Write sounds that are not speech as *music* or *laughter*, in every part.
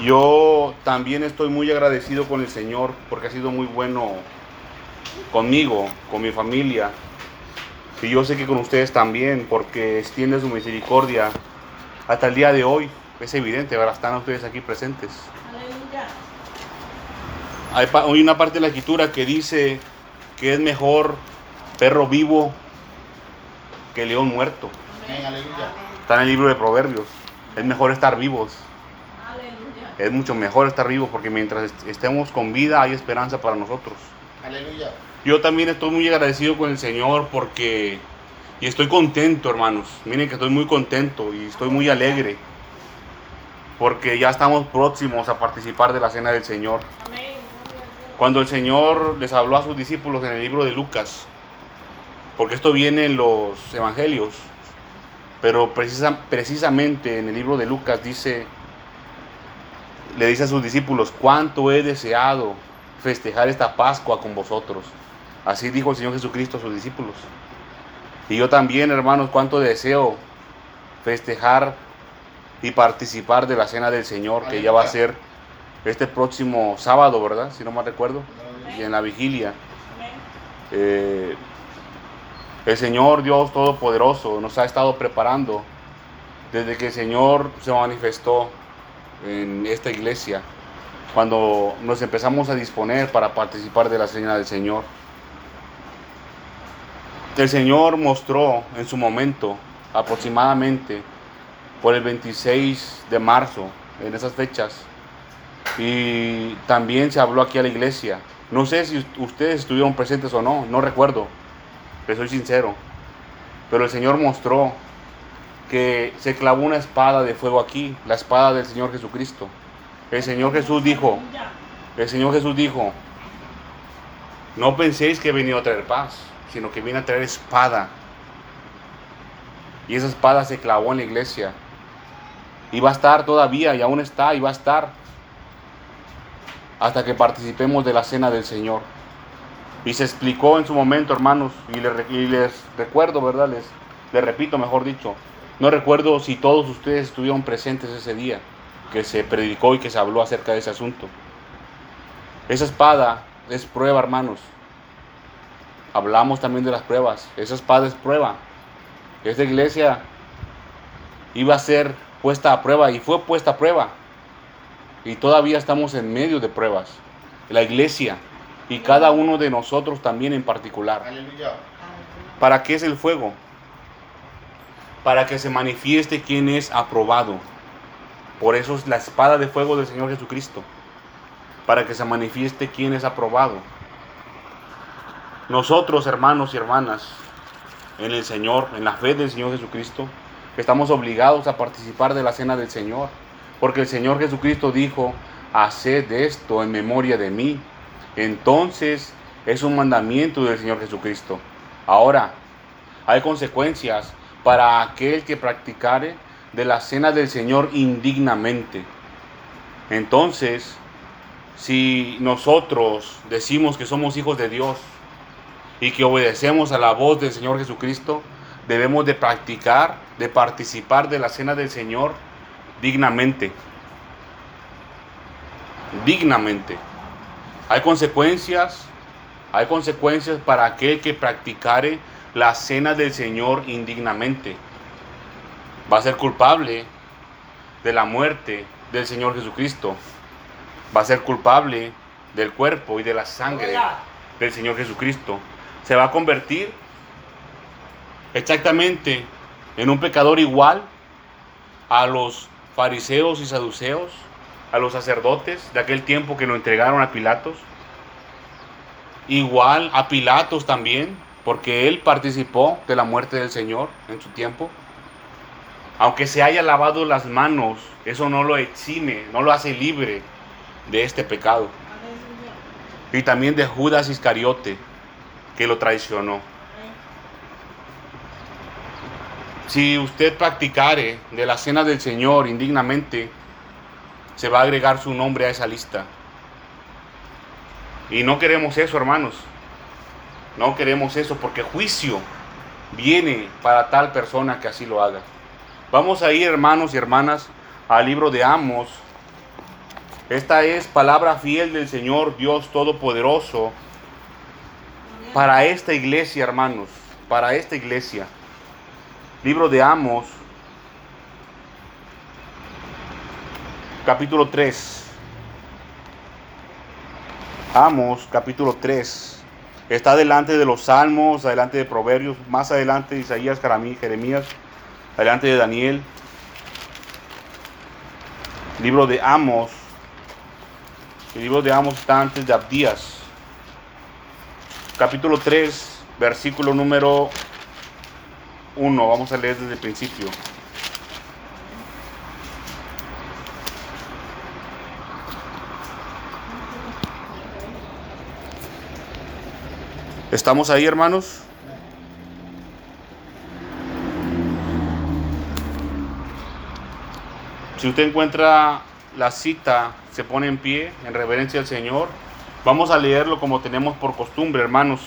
Yo también estoy muy agradecido con el Señor porque ha sido muy bueno conmigo, con mi familia. Y yo sé que con ustedes también porque extiende su misericordia hasta el día de hoy. Es evidente, ¿verdad? Están ustedes aquí presentes. Hay, hay una parte de la escritura que dice que es mejor perro vivo que león muerto. Está en el libro de Proverbios. Es mejor estar vivos es mucho mejor estar vivo porque mientras estemos con vida hay esperanza para nosotros. Aleluya. Yo también estoy muy agradecido con el Señor porque y estoy contento, hermanos. Miren que estoy muy contento y estoy muy alegre porque ya estamos próximos a participar de la cena del Señor. Cuando el Señor les habló a sus discípulos en el libro de Lucas, porque esto viene en los evangelios, pero precisamente en el libro de Lucas dice le dice a sus discípulos, cuánto he deseado festejar esta Pascua con vosotros. Así dijo el Señor Jesucristo a sus discípulos. Y yo también, hermanos, cuánto deseo festejar y participar de la cena del Señor, que ya va a ser este próximo sábado, ¿verdad? Si no mal recuerdo, y en la vigilia. Eh, el Señor Dios Todopoderoso nos ha estado preparando desde que el Señor se manifestó en esta iglesia cuando nos empezamos a disponer para participar de la cena del Señor. El Señor mostró en su momento, aproximadamente por el 26 de marzo, en esas fechas, y también se habló aquí a la iglesia. No sé si ustedes estuvieron presentes o no, no recuerdo, pero soy sincero. Pero el Señor mostró que se clavó una espada de fuego aquí, la espada del Señor Jesucristo. El Señor Jesús dijo, el Señor Jesús dijo, no penséis que he venido a traer paz, sino que viene a traer espada. Y esa espada se clavó en la iglesia. Y va a estar todavía, y aún está, y va a estar, hasta que participemos de la cena del Señor. Y se explicó en su momento, hermanos, y les, recuerdo, ¿verdad? Les, les repito, mejor dicho, no recuerdo si todos ustedes estuvieron presentes ese día que se predicó y que se habló acerca de ese asunto. Esa espada es prueba, hermanos. Hablamos también de las pruebas. Esa espada es prueba. Esta iglesia iba a ser puesta a prueba y fue puesta a prueba. Y todavía estamos en medio de pruebas. La iglesia y cada uno de nosotros también en particular. ¿Para qué es el fuego? Para que se manifieste quien es aprobado. Por eso es la espada de fuego del Señor Jesucristo, para que se manifieste quien es aprobado. Nosotros, hermanos y hermanas, en el Señor, en la fe del Señor Jesucristo, estamos obligados a participar de la cena del Señor, porque el Señor Jesucristo dijo, haced esto en memoria de mí. Entonces es un mandamiento del Señor Jesucristo. Ahora, hay consecuencias para aquel que practicare de la cena del Señor indignamente. Entonces, si nosotros decimos que somos hijos de Dios y que obedecemos a la voz del Señor Jesucristo, debemos de practicar, de participar de la cena del Señor dignamente. Dignamente. Hay consecuencias, hay consecuencias para aquel que practicare la cena del Señor indignamente. Va a ser culpable de la muerte del Señor Jesucristo. Va a ser culpable del cuerpo y de la sangre del Señor Jesucristo. Se va a convertir exactamente en un pecador igual a los fariseos y saduceos, a los sacerdotes de aquel tiempo que lo entregaron a Pilatos. Igual a Pilatos también, porque él participó de la muerte del Señor en su tiempo. Aunque se haya lavado las manos, eso no lo exime, no lo hace libre de este pecado. Y también de Judas Iscariote, que lo traicionó. Si usted practicare de la cena del Señor indignamente, se va a agregar su nombre a esa lista. Y no queremos eso, hermanos. No queremos eso porque juicio viene para tal persona que así lo haga. Vamos a ir, hermanos y hermanas, al libro de Amos, Esta es palabra fiel del Señor Dios Todopoderoso para esta iglesia, hermanos, para esta iglesia. Libro de Amos, capítulo 3. Amos, capítulo 3. Está delante de los Salmos, adelante de Proverbios, más adelante de Isaías, Jeremías, adelante de Daniel. Libro de Amos, el libro de Amos está antes de Abdías. Capítulo 3, versículo número 1. Vamos a leer desde el principio. ¿Estamos ahí, hermanos? Si usted encuentra la cita se pone en pie en reverencia al Señor. Vamos a leerlo como tenemos por costumbre, hermanos.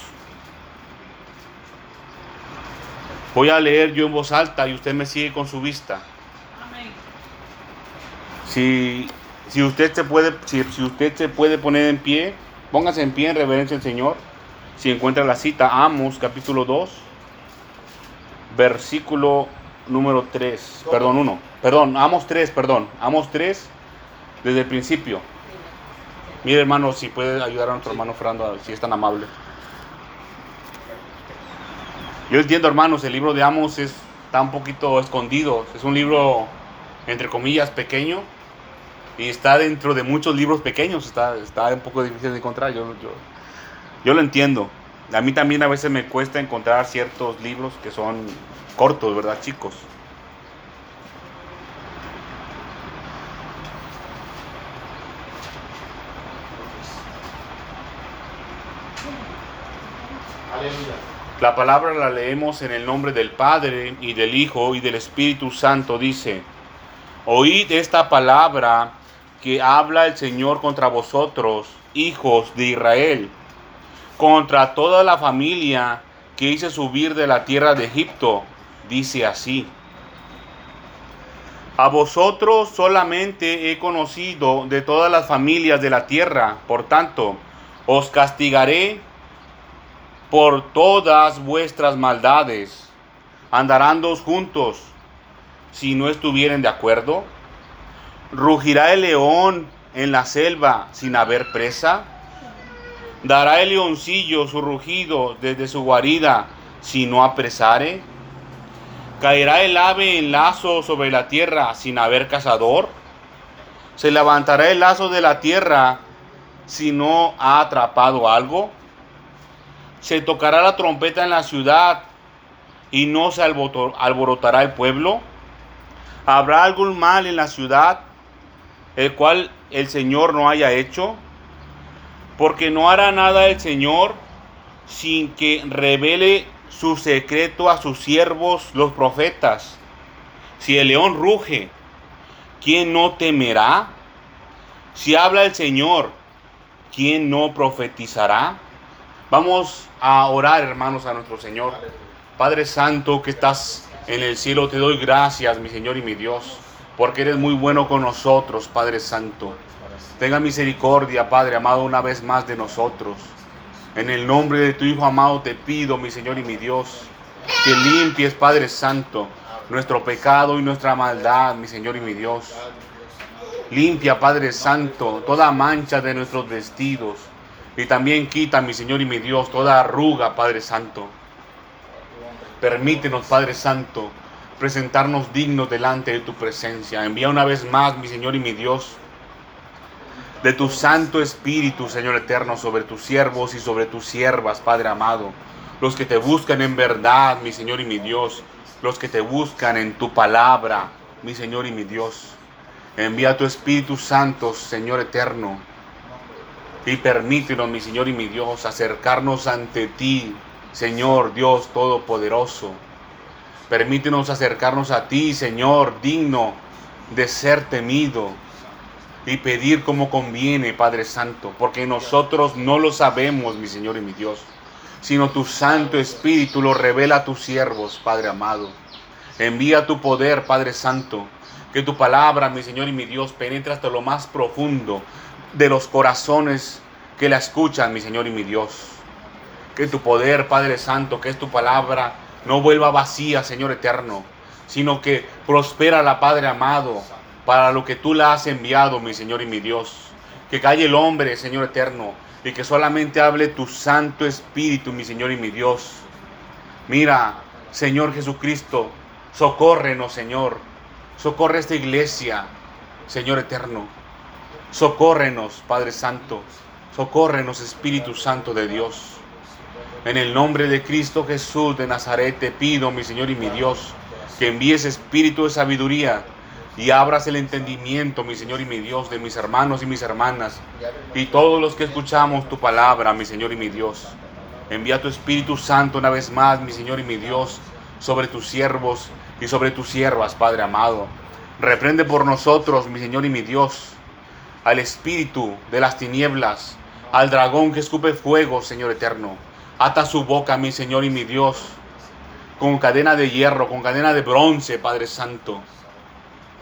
Voy a leer yo en voz alta y usted me sigue con su vista. Si, si, usted se puede, si, si usted se puede poner en pie, póngase en pie en reverencia al Señor. Si encuentra la cita, Amos capítulo 2, versículo número 3, perdón, 1, perdón, Amos 3, perdón, Amos 3, desde el principio. Mire hermano, si puede ayudar a nuestro hermano Fernando, si es tan amable. Yo entiendo hermanos, el libro de Amos es, está un poquito escondido, es un libro entre comillas pequeño. Y está dentro de muchos libros pequeños, está, está un poco difícil de encontrar, yo, yo, yo lo entiendo. A mí también a veces me cuesta encontrar ciertos libros que son cortos, ¿verdad chicos? La palabra la leemos en el nombre del Padre y del Hijo y del Espíritu Santo. Dice, oíd esta palabra que habla el Señor contra vosotros, hijos de Israel, contra toda la familia que hice subir de la tierra de Egipto. Dice así. A vosotros solamente he conocido de todas las familias de la tierra, por tanto, os castigaré por todas vuestras maldades. ¿Andarán dos juntos si no estuvieren de acuerdo? ¿Rugirá el león en la selva sin haber presa? ¿Dará el leoncillo su rugido desde su guarida si no apresare? ¿Caerá el ave en lazo sobre la tierra sin haber cazador? ¿Se levantará el lazo de la tierra si no ha atrapado algo? se tocará la trompeta en la ciudad y no se alborotará el pueblo. ¿Habrá algún mal en la ciudad el cual el Señor no haya hecho? Porque no hará nada el Señor sin que revele su secreto a sus siervos los profetas. Si el león ruge, ¿quién no temerá? Si habla el Señor, ¿quién no profetizará? Vamos a orar, hermanos, a nuestro Señor. Padre Santo que estás en el cielo, te doy gracias, mi Señor y mi Dios, porque eres muy bueno con nosotros, Padre Santo. Tenga misericordia, Padre amado, una vez más de nosotros. En el nombre de tu Hijo amado te pido, mi Señor y mi Dios, que limpies, Padre Santo, nuestro pecado y nuestra maldad, mi Señor y mi Dios. Limpia, Padre Santo, toda mancha de nuestros vestidos y también quita, mi Señor y mi Dios, toda arruga, Padre Santo. Permítenos, Padre Santo, presentarnos dignos delante de tu presencia. Envía una vez más, mi Señor y mi Dios, de tu Santo Espíritu, Señor eterno, sobre tus siervos y sobre tus siervas, Padre amado. Los que te buscan en verdad, mi Señor y mi Dios. Los que te buscan en tu palabra, mi Señor y mi Dios. Envía tu Espíritu Santo, Señor eterno y permítenos, mi Señor y mi Dios, acercarnos ante ti, Señor Dios Todopoderoso. Permítenos acercarnos a ti, Señor, digno de ser temido y pedir como conviene, Padre Santo, porque nosotros no lo sabemos, mi Señor y mi Dios, sino tu Santo Espíritu lo revela a tus siervos, Padre amado. Envía tu poder, Padre Santo, Que tu palabra, mi Señor y mi Dios, penetre hasta lo más profundo de los corazones que la escuchan, mi Señor y mi Dios. Que tu poder, Padre Santo, que es tu palabra, no vuelva vacía, Señor eterno, sino que prospera la Padre amado para lo que tú la has enviado, mi Señor y mi Dios. Que calle el hombre, Señor eterno, y que solamente hable tu Santo Espíritu, mi Señor y mi Dios. Mira, Señor Jesucristo, socórrenos, Señor. Socorre esta iglesia, Señor eterno. Socórrenos, Padre Santo. Socórrenos, Espíritu Santo de Dios. En el nombre de Cristo Jesús de Nazaret te pido, mi Señor y mi Dios, que envíes espíritu de sabiduría y abras el entendimiento, mi Señor y mi Dios, de mis hermanos y mis hermanas y todos los que escuchamos tu palabra, mi Señor y mi Dios. Envía tu Espíritu Santo una vez más, mi Señor y mi Dios, sobre tus siervos y sobre tus siervas, Padre amado. Reprende por nosotros, mi Señor y mi Dios, al espíritu de las tinieblas, al dragón que escupe fuego, Señor eterno Ata su boca, mi Señor y mi Dios, con cadena de hierro, con cadena de bronce, Padre Santo.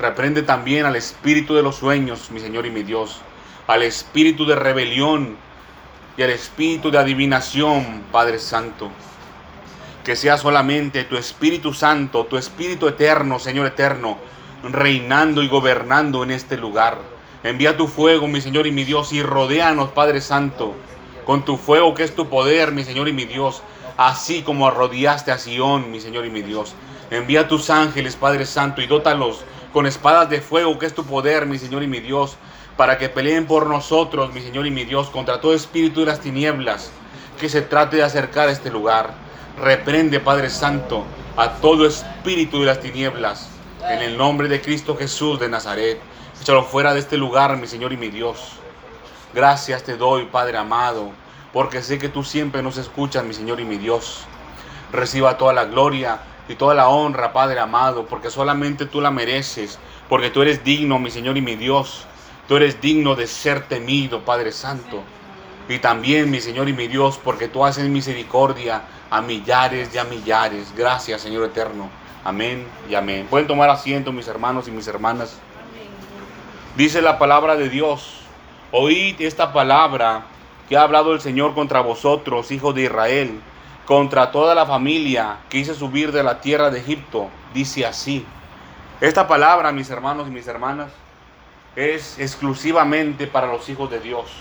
Reprende también al espíritu de los sueños, mi Señor y mi Dios, al espíritu de rebelión y al espíritu de adivinación, Padre Santo. Que sea solamente tu Espíritu Santo, tu Espíritu eterno, Señor eterno, reinando y gobernando en este lugar. Envía tu fuego, mi Señor y mi Dios, y rodéanos, Padre Santo con tu fuego que es tu poder, mi Señor y mi Dios, así como arrodiaste a Sión, mi Señor y mi Dios. Envía tus ángeles, Padre Santo, y dótalos con espadas de fuego que es tu poder, mi Señor y mi Dios, para que peleen por nosotros, mi Señor y mi Dios, contra todo espíritu de las tinieblas que se trate de acercar a este lugar. Reprende, Padre Santo, a todo espíritu de las tinieblas, en el nombre de Cristo Jesús de Nazaret. Échalo fuera de este lugar, mi Señor y mi Dios. Gracias te doy, Padre amado, porque sé que tú siempre nos escuchas, mi Señor y mi Dios. Reciba toda la gloria y toda la honra, Padre amado, porque solamente tú la mereces, porque tú eres digno, mi Señor y mi Dios. Tú eres digno de ser temido, Padre Santo. Y también, mi Señor y mi Dios, porque tú haces misericordia a millares y a millares. Gracias, Señor eterno. Amén y amén. Pueden tomar asiento, mis hermanos y mis hermanas. Dice la palabra de Dios Oíd esta palabra que ha hablado el Señor contra vosotros, hijos de Israel, contra toda la familia que hice subir de la tierra de Egipto. Dice así. Esta palabra, mis hermanos y mis hermanas, es exclusivamente para los hijos de Dios.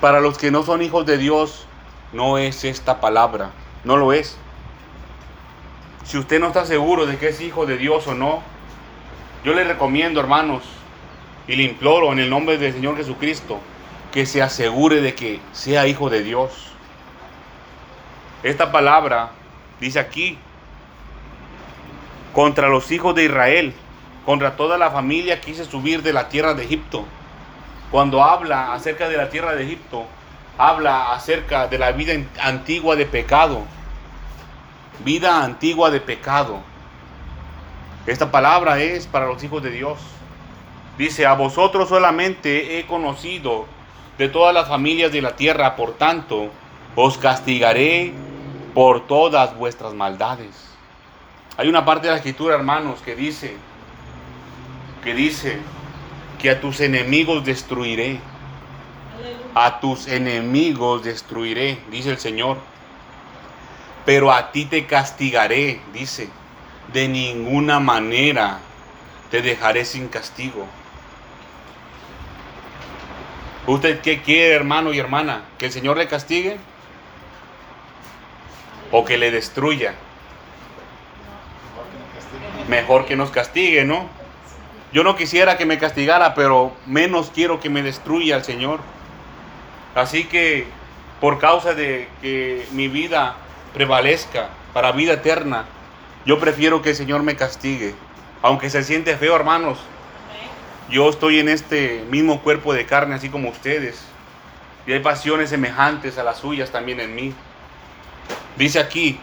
Para los que no son hijos de Dios, no es esta palabra. No lo es. Si usted no está seguro de que es hijo de Dios o no, yo le recomiendo, hermanos, y le imploro en el nombre del Señor Jesucristo que se asegure de que sea hijo de Dios. Esta palabra dice aquí, contra los hijos de Israel, contra toda la familia que hice subir de la tierra de Egipto. Cuando habla acerca de la tierra de Egipto, habla acerca de la vida antigua de pecado. Vida antigua de pecado. Esta palabra es para los hijos de Dios. Dice, a vosotros solamente he conocido de todas las familias de la tierra, por tanto, os castigaré por todas vuestras maldades. Hay una parte de la escritura, hermanos, que dice, que dice que a tus enemigos destruiré. A tus enemigos destruiré, dice el Señor. Pero a ti te castigaré, dice. De ninguna manera te dejaré sin castigo. ¿Usted qué quiere, hermano y hermana? ¿Que el Señor le castigue? ¿O que le destruya? Mejor que nos castigue, ¿no? Yo no quisiera que me castigara, pero menos quiero que me destruya el Señor. Así que, por causa de que mi vida prevalezca para vida eterna, yo prefiero que el Señor me castigue. Aunque se siente feo, hermanos, yo estoy en este mismo cuerpo de carne, así como ustedes. Y hay pasiones semejantes a las suyas también en mí. Dice aquí,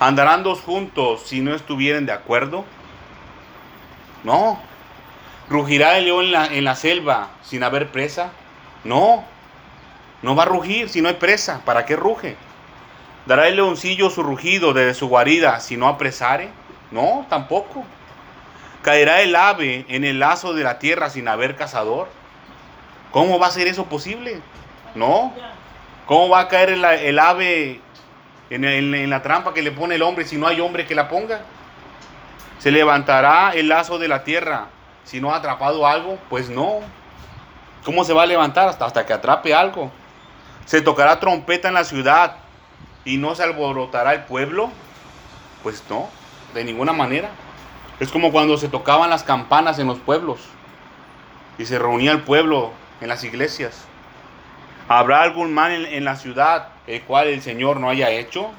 ¿andarán dos juntos si no estuvieren de acuerdo? No. ¿Rugirá el león en la, en la selva sin haber presa? No. No va a rugir si no hay presa. ¿Para qué ruge? ¿Dará el leoncillo su rugido desde su guarida si no apresare? No, tampoco. ¿Caerá el ave en el lazo de la tierra sin haber cazador? ¿Cómo va a ser eso posible? No. ¿Cómo va a caer el, ave en, la trampa que le pone el hombre si no hay hombre que la ponga? ¿Se levantará el lazo de la tierra si no ha atrapado algo? Pues no. ¿Cómo se va a levantar hasta, hasta que atrape algo? ¿Se tocará trompeta en la ciudad y no se alborotará el pueblo? Pues no, de ninguna manera. Es como cuando se tocaban las campanas en los pueblos y se reunía el pueblo en las iglesias. ¿Habrá algún mal en, la ciudad el cual el Señor no haya hecho?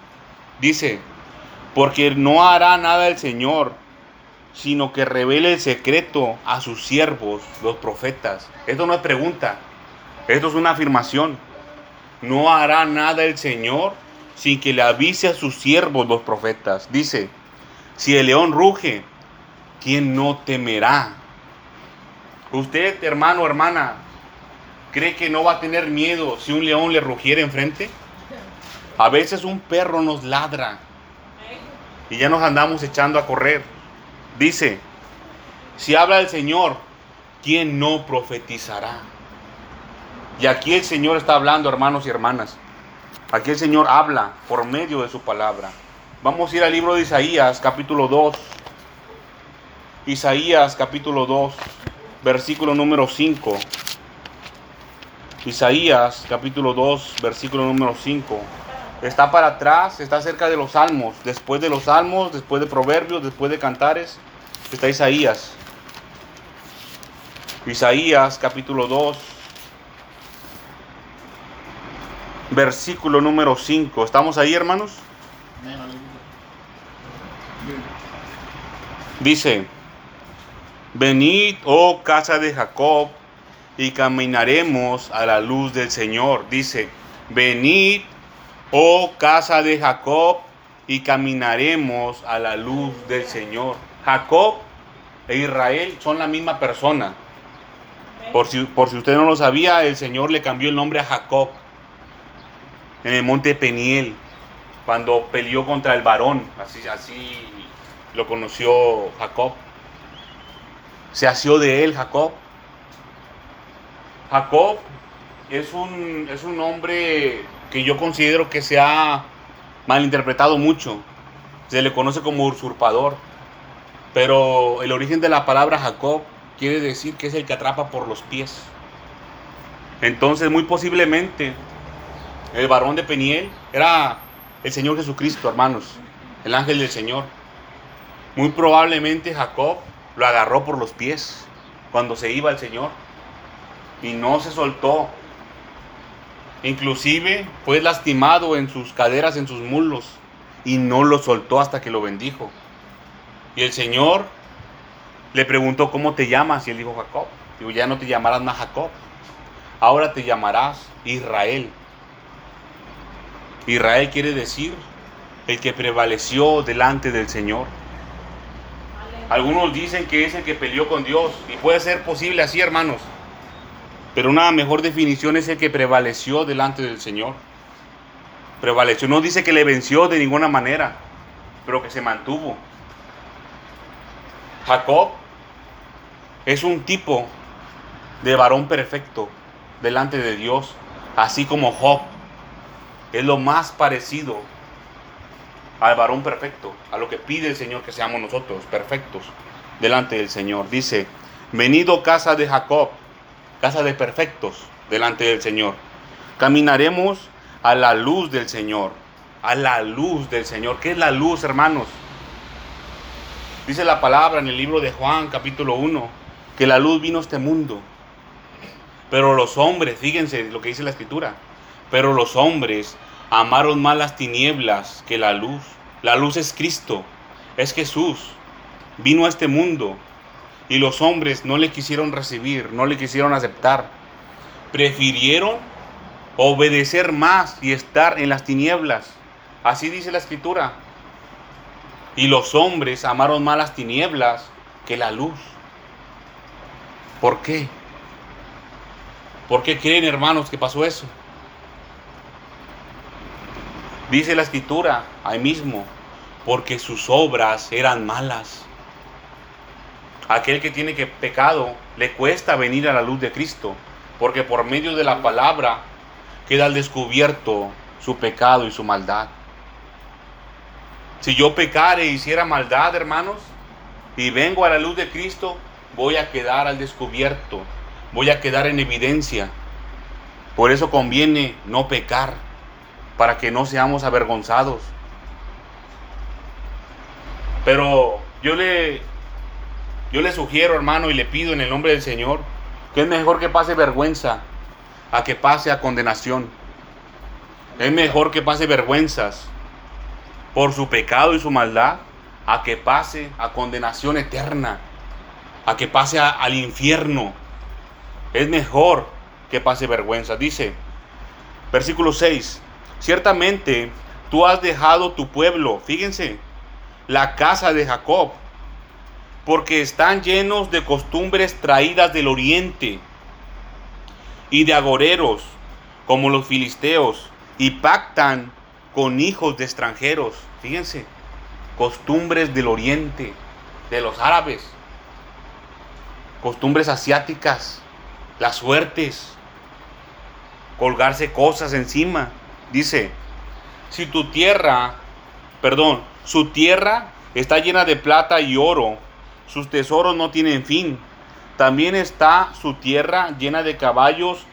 Dice, porque no hará nada el Señor sino que revele el secreto a sus siervos, los profetas. Esto no es pregunta, esto es una afirmación. No hará nada el Señor sin que le avise a sus siervos, los profetas. Dice, si el león ruge, ¿quién no temerá? Usted, hermano, hermana, ¿cree que no va a tener miedo si un león le rugiera enfrente? A veces un perro nos ladra y ya nos andamos echando a correr. Dice, si habla el Señor, ¿quién no profetizará? Y aquí el Señor está hablando, hermanos y hermanas. Aquí el Señor habla por medio de su palabra. Vamos a ir al libro de Isaías, capítulo 2. Isaías, capítulo 2, versículo número 5. Isaías, capítulo 2, versículo número 5. Está para atrás, está cerca de los salmos. Después de los salmos, después de proverbios, después de cantares, está Isaías. Isaías capítulo 2, versículo número 5. ¿Estamos ahí, hermanos? Dice, venid, oh casa de Jacob, y caminaremos a la luz del Señor. Dice, venid, oh casa de Jacob, y caminaremos a la luz del Señor. Jacob e Israel son la misma persona. Por si, por si usted no lo sabía, el Señor le cambió el nombre a Jacob en el monte Peniel, cuando peleó contra el varón, así, así lo conoció Jacob. Se asió de él Jacob. Jacob es un, es un nombre que yo considero que se ha malinterpretado mucho. Se le conoce como usurpador. Pero el origen de la palabra Jacob quiere decir que es el que atrapa por los pies. Entonces, muy posiblemente, el varón de Peniel era el Señor Jesucristo, hermanos, el ángel del Señor. Muy probablemente Jacob lo agarró por los pies cuando se iba el Señor y no se soltó. Inclusive fue lastimado en sus caderas, en sus muslos y no lo soltó hasta que lo bendijo. Y el Señor le preguntó, ¿cómo te llamas? Y él dijo, Jacob. Digo, ya no te llamarás más Jacob. Ahora te llamarás Israel. Israel quiere decir el que prevaleció delante del Señor. Algunos dicen que es el que peleó con Dios. Y puede ser posible así, hermanos. Pero una mejor definición es el que prevaleció delante del Señor. Prevaleció. No dice que le venció de ninguna manera, pero que se mantuvo. Jacob es un tipo de varón perfecto delante de Dios, así como Job es lo más parecido al varón perfecto, a lo que pide el Señor que seamos nosotros, perfectos delante del Señor. Dice, venido casa de Jacob, casa de perfectos delante del Señor. Caminaremos a la luz del Señor, a la luz del Señor. ¿Qué es la luz, hermanos? Dice la palabra en el libro de Juan capítulo 1 que la luz vino a este mundo. Pero los hombres, fíjense lo que dice la escritura, pero los hombres amaron más las tinieblas que la luz. La luz es Cristo, es Jesús. Vino a este mundo y los hombres no le quisieron recibir, no le quisieron aceptar. Prefirieron obedecer más y estar en las tinieblas. Así dice la escritura. Y los hombres amaron más las tinieblas que la luz. ¿Por qué? ¿Por qué creen, hermanos, que pasó eso? Dice la escritura ahí mismo, porque sus obras eran malas. Aquel que tiene que pecado le cuesta venir a la luz de Cristo, porque por medio de la palabra queda al descubierto su pecado y su maldad. Si yo pecare e hiciera maldad, hermanos, y vengo a la luz de Cristo, voy a quedar al descubierto, voy a quedar en evidencia. Por eso conviene no pecar, para que no seamos avergonzados. Pero yo le, yo le sugiero, hermano, y le pido en el nombre del Señor, que es mejor que pase vergüenza a que pase a condenación. Es mejor que pase vergüenzas por su pecado y su maldad a que pase a condenación eterna, a que pase al infierno. Es mejor que pase vergüenza. Dice, versículo 6, ciertamente tú has dejado tu pueblo, fíjense, la casa de Jacob, porque están llenos de costumbres traídas del oriente y de agoreros, como los filisteos, y pactan con hijos de extranjeros. Fíjense, costumbres del oriente, de los árabes, costumbres asiáticas, las suertes, colgarse cosas encima. Dice, si tu tierra, perdón, su tierra está llena de plata y oro, sus tesoros no tienen fin. También está su tierra llena de caballos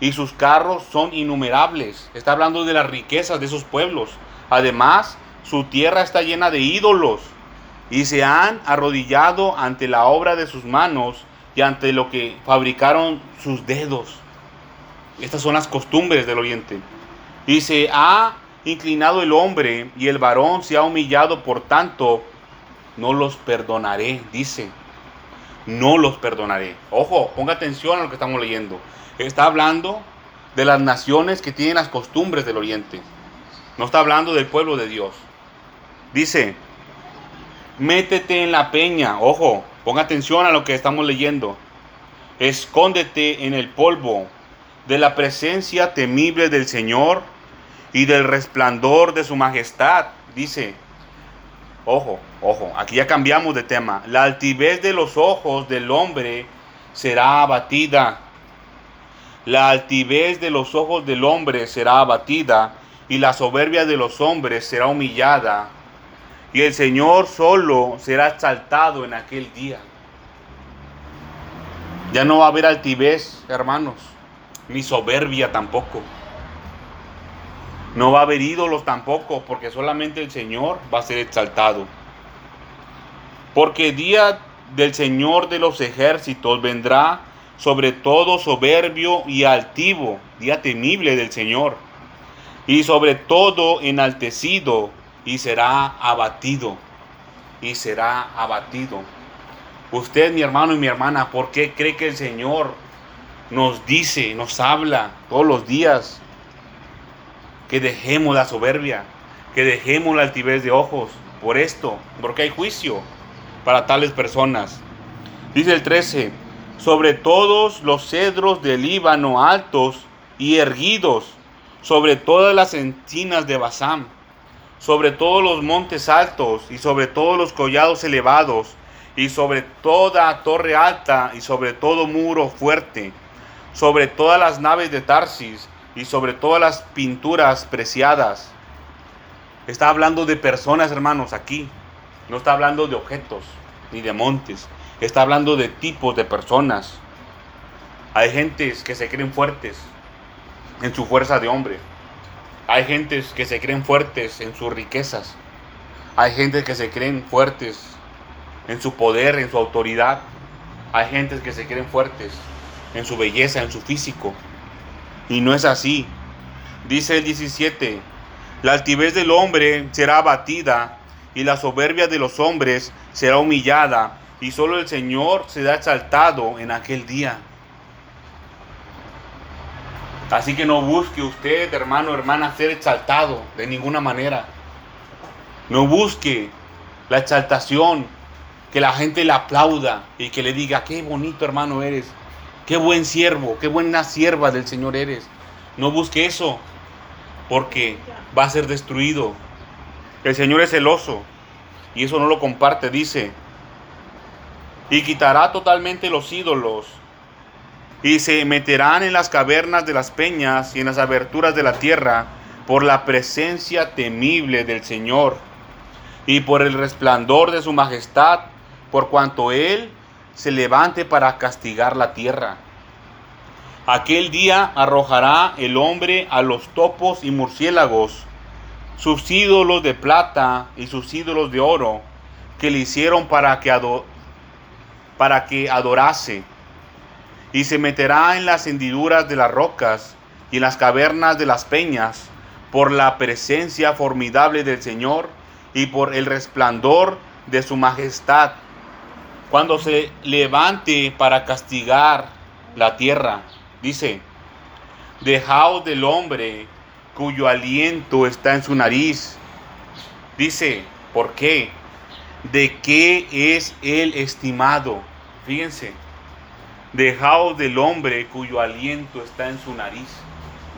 y sus carros son innumerables. Está hablando de las riquezas de esos pueblos. Además, su tierra está llena de ídolos y se han arrodillado ante la obra de sus manos y ante lo que fabricaron sus dedos. Estas son las costumbres del oriente. Y se ha inclinado el hombre y el varón se ha humillado, por tanto, no los perdonaré, dice. No los perdonaré. Ojo, ponga atención a lo que estamos leyendo. Está hablando de las naciones que tienen las costumbres del oriente. No está hablando del pueblo de Dios. Dice, métete en la peña. Ojo, ponga atención a lo que estamos leyendo. Escóndete en el polvo de la presencia temible del Señor y del resplandor de su majestad. Dice, ojo, ojo, aquí ya cambiamos de tema. La altivez de los ojos del hombre será abatida la altivez de los ojos del hombre será abatida, y la soberbia de los hombres será humillada, y el Señor solo será exaltado en aquel día. Ya no va a haber altivez, hermanos, ni soberbia tampoco. No va a haber ídolos tampoco, porque solamente el Señor va a ser exaltado. Porque día del Señor de los ejércitos vendrá sobre todo soberbio y altivo, día temible del Señor, y sobre todo enaltecido, y será abatido, y será abatido. Usted, mi hermano y mi hermana, ¿por qué cree que el Señor nos dice, nos habla todos los días que dejemos la soberbia, que dejemos la altivez de ojos? Por esto, porque hay juicio para tales personas. Dice el 13, sobre todos los cedros del Líbano altos y erguidos, sobre todas las encinas de Basán, sobre todos los montes altos y sobre todos los collados elevados, y sobre toda torre alta y sobre todo muro fuerte, sobre todas las naves de Tarsis y sobre todas las pinturas preciadas. Está hablando de personas, hermanos, aquí. No está hablando de objetos ni de montes. Está hablando de tipos de personas. Hay gentes que se creen fuertes en su fuerza de hombre. Hay gentes que se creen fuertes en sus riquezas. Hay gentes que se creen fuertes en su poder, en su autoridad. Hay gentes que se creen fuertes en su belleza, en su físico. Y no es así. Dice el 17, la altivez del hombre será abatida y la soberbia de los hombres será humillada y solo el Señor se da exaltado en aquel día. Así que no busque usted, hermano, hermana, ser exaltado de ninguna manera. No busque la exaltación, que la gente le aplauda y que le diga, qué bonito hermano eres, qué buen siervo, qué buena sierva del Señor eres. No busque eso, porque va a ser destruido. El Señor es celoso y eso no lo comparte, dice, y quitará totalmente los ídolos, y se meterán en las cavernas de las peñas y en las aberturas de la tierra por la presencia temible del Señor y por el resplandor de su majestad, por cuanto Él se levante para castigar la tierra. Aquel día arrojará el hombre a los topos y murciélagos, sus ídolos de plata y sus ídolos de oro, que le hicieron para que, para que adorase, y se meterá en las hendiduras de las rocas y en las cavernas de las peñas, por la presencia formidable del Señor y por el resplandor de su majestad, cuando se levante para castigar la tierra. Dice, dejaos del hombre cuyo aliento está en su nariz. Dice, ¿por qué? ¿De qué es el estimado? Fíjense, dejaos del hombre cuyo aliento está en su nariz.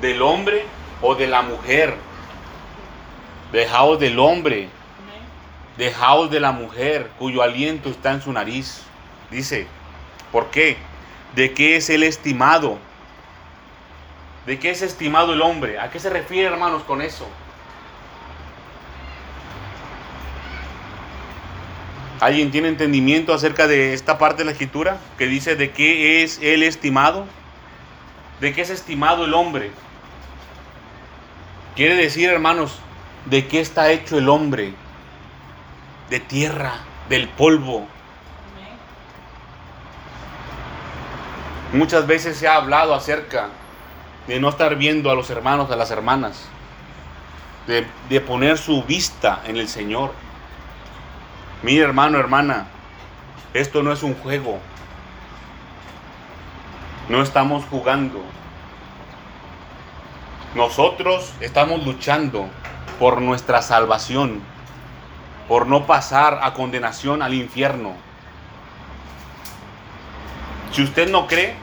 Del hombre o de la mujer. Dejaos del hombre Dejaos de la mujer cuyo aliento está en su nariz. Dice, ¿por qué? ¿De qué es el estimado? ¿De qué es estimado el hombre? ¿A qué se refiere, hermanos, con eso? ¿Alguien tiene entendimiento acerca de esta parte de la escritura que dice de qué es el estimado? ¿De qué es estimado el hombre? Quiere decir, hermanos, de qué está hecho el hombre de tierra, del polvo. Muchas veces se ha hablado acerca de no estar viendo a los hermanos, a las hermanas, de, de poner su vista en el Señor. Mire hermano, hermana, esto no es un juego. No estamos jugando. Nosotros estamos luchando por nuestra salvación por no pasar a condenación al infierno. Si usted no cree,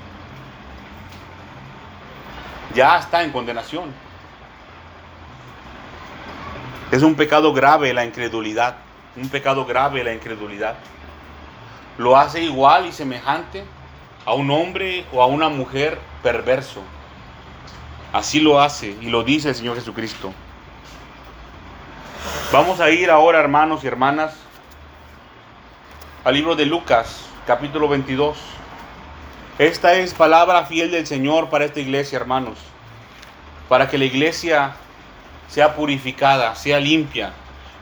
ya está en condenación. Es un pecado grave la incredulidad, un pecado grave la incredulidad. Lo hace igual y semejante a un hombre o a una mujer perverso. Así lo hace y lo dice el Señor Jesucristo. Vamos a ir ahora, hermanos y hermanas, al libro de Lucas, capítulo 22. Esta es palabra fiel del Señor para esta iglesia, hermanos, para que la iglesia sea purificada, sea limpia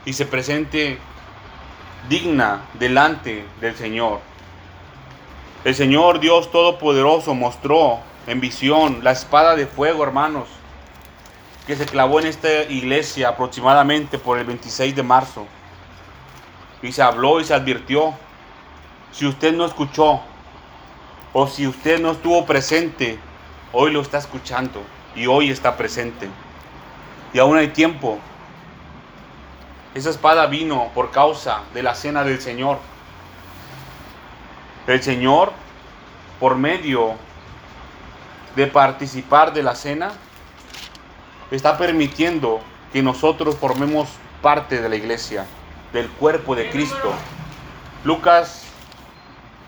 y se presente digna delante del Señor. El Señor Dios Todopoderoso mostró en visión la espada de fuego, hermanos, que se clavó en esta iglesia aproximadamente por el 26 de marzo. Y se habló y se advirtió. Si usted no escuchó o si usted no estuvo presente, hoy lo está escuchando y hoy está presente. Y aún hay tiempo. Esa espada vino por causa de la cena del Señor. El Señor, por medio de participar de la cena, está permitiendo que nosotros formemos parte de la iglesia, del cuerpo de Cristo. Lucas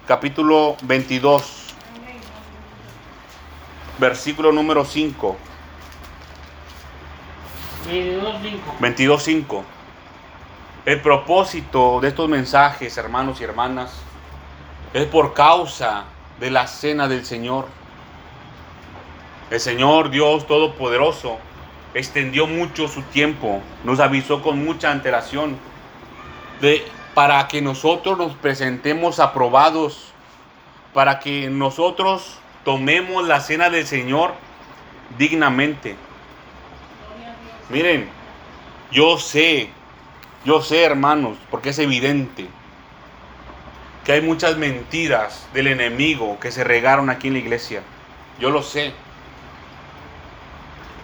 capítulo 22, versículo número 5. 22.5. El propósito de estos mensajes, hermanos y hermanas, es por causa de la cena del Señor. El Señor Dios Todopoderoso extendió mucho su tiempo, nos avisó con mucha antelación de, para que nosotros nos presentemos aprobados, para que nosotros tomemos la cena del Señor dignamente. Miren, yo sé, yo sé hermanos, porque es evidente que hay muchas mentiras del enemigo que se regaron aquí en la iglesia. Yo lo sé.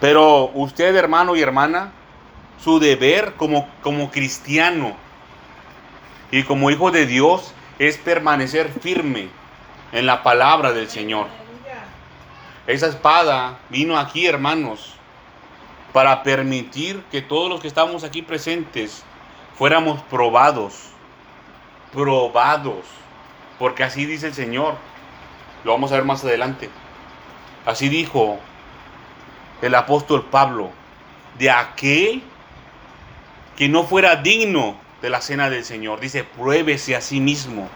Pero usted, hermano y hermana, su deber como, como cristiano y como hijo de Dios es permanecer firme en la palabra del Señor. Esa espada vino aquí, hermanos, para permitir que todos los que estamos aquí presentes fuéramos probados, probados, porque así dice el Señor. Lo vamos a ver más adelante. Así dijo el apóstol Pablo, de aquel que no fuera digno de la cena del Señor. Dice, pruébese a sí mismo.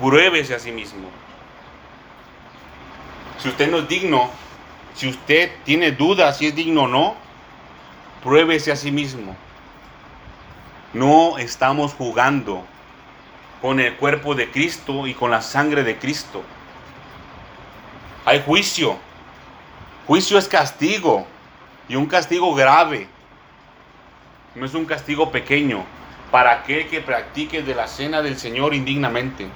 Pruébese a sí mismo. Si usted no es digno, si usted tiene dudas si es digno o no, pruébese a sí mismo. No estamos jugando con el cuerpo de Cristo y con la sangre de Cristo. Hay juicio. Juicio es castigo y un castigo grave. No es un castigo pequeño para aquel que practique de la cena del Señor indignamente,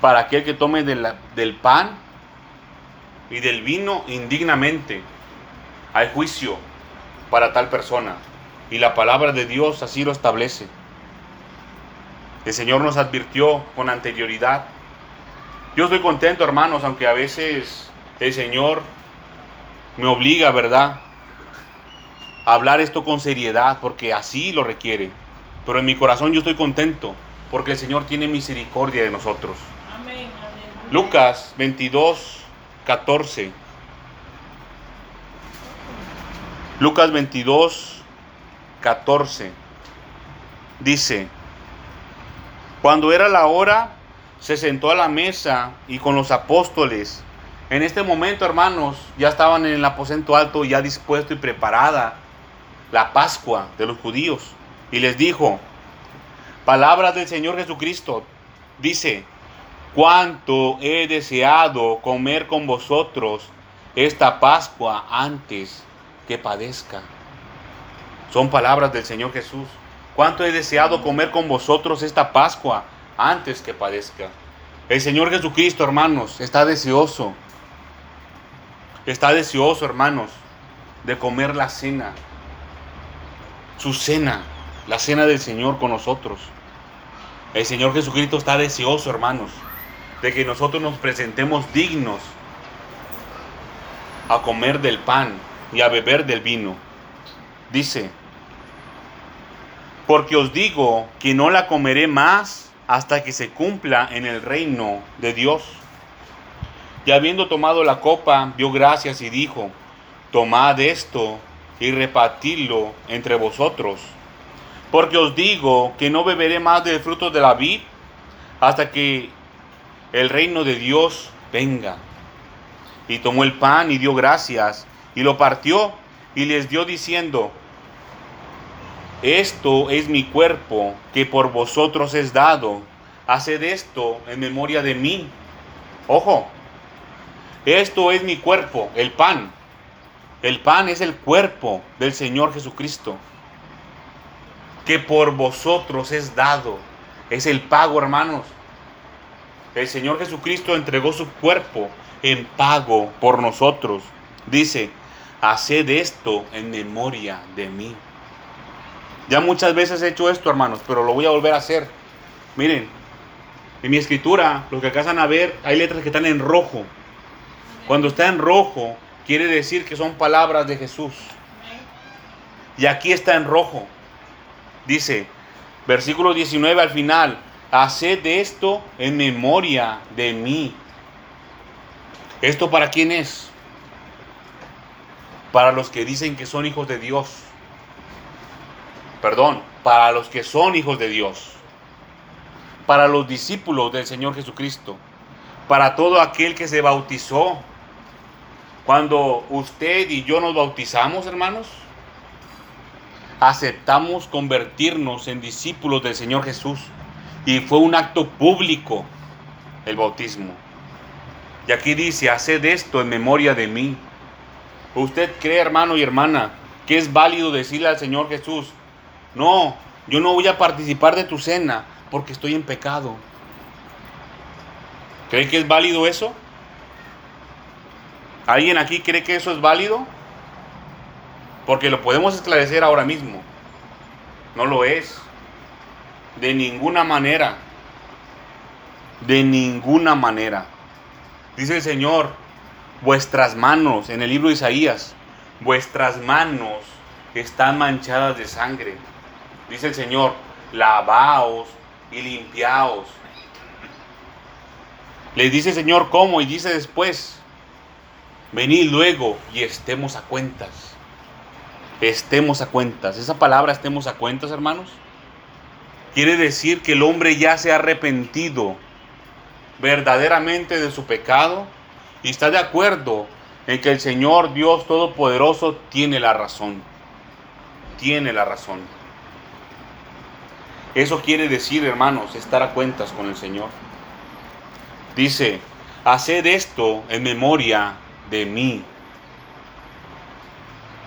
para aquel que tome del pan y del vino indignamente. Hay juicio para tal persona y la palabra de Dios así lo establece. El Señor nos advirtió con anterioridad. Yo estoy contento, hermanos, aunque a veces el Señor me obliga, ¿verdad? A hablar esto con seriedad, porque así lo requiere. Pero en mi corazón yo estoy contento, porque el Señor tiene misericordia de nosotros. Lucas 22, 14. Lucas 22, 14. Dice, cuando era la hora, se sentó a la mesa y con los apóstoles. En este momento, hermanos, ya estaban en el aposento alto, ya dispuesto y preparada la Pascua de los judíos. Y les dijo, palabras del Señor Jesucristo, dice, cuánto he deseado comer con vosotros esta Pascua antes que padezca. Son palabras del Señor Jesús. Cuánto he deseado comer con vosotros esta Pascua antes que padezca. El Señor Jesucristo, hermanos, está deseoso. Está deseoso, hermanos, de comer la cena. Su cena, la cena del Señor con nosotros. El Señor Jesucristo está deseoso, hermanos, de que nosotros nos presentemos dignos a comer del pan y a beber del vino. Dice, porque os digo que no la comeré más hasta que se cumpla en el reino de Dios. Y habiendo tomado la copa, dio gracias y dijo, tomad esto y repartidlo entre vosotros. Porque os digo que no beberé más del fruto de la vid hasta que el reino de Dios venga. Y tomó el pan y dio gracias y lo partió y les dio diciendo, esto es mi cuerpo que por vosotros es dado. Haced esto en memoria de mí. Ojo, esto es mi cuerpo, el pan. El pan es el cuerpo del Señor Jesucristo, que por vosotros es dado. Es el pago, hermanos. El Señor Jesucristo entregó su cuerpo en pago por nosotros. Dice, haced esto en memoria de mí. Ya muchas veces he hecho esto, hermanos, pero lo voy a volver a hacer. Miren, en mi escritura, los que alcanzan a ver, hay letras que están en rojo. Cuando está en rojo, quiere decir que son palabras de Jesús. Y aquí está en rojo. Dice, versículo 19 al final, haced esto en memoria de mí. ¿Esto para quién es? Para los que dicen que son hijos de Dios perdón, para los que son hijos de Dios, para los discípulos del Señor Jesucristo, para todo aquel que se bautizó. Cuando usted y yo nos bautizamos, hermanos, aceptamos convertirnos en discípulos del Señor Jesús. Y fue un acto público el bautismo. Y aquí dice, haced esto en memoria de mí. ¿Usted cree, hermano y hermana, que es válido decirle al Señor Jesús, no, yo no voy a participar de tu cena porque estoy en pecado. ¿Cree que es válido eso? ¿Alguien aquí cree que eso es válido? Porque lo podemos esclarecer ahora mismo. No lo es. De ninguna manera. De ninguna manera. Dice el Señor, vuestras manos, en el libro de Isaías, vuestras manos están manchadas de sangre dice el Señor, lavaos y limpiaos. Les dice el Señor cómo y dice después, venid luego y estemos a cuentas. Estemos a cuentas. Esa palabra estemos a cuentas, hermanos, quiere decir que el hombre ya se ha arrepentido verdaderamente de su pecado y está de acuerdo en que el Señor Dios Todopoderoso tiene la razón. Tiene la razón. Eso quiere decir, hermanos, estar a cuentas con el Señor. Dice, haced esto en memoria de mí.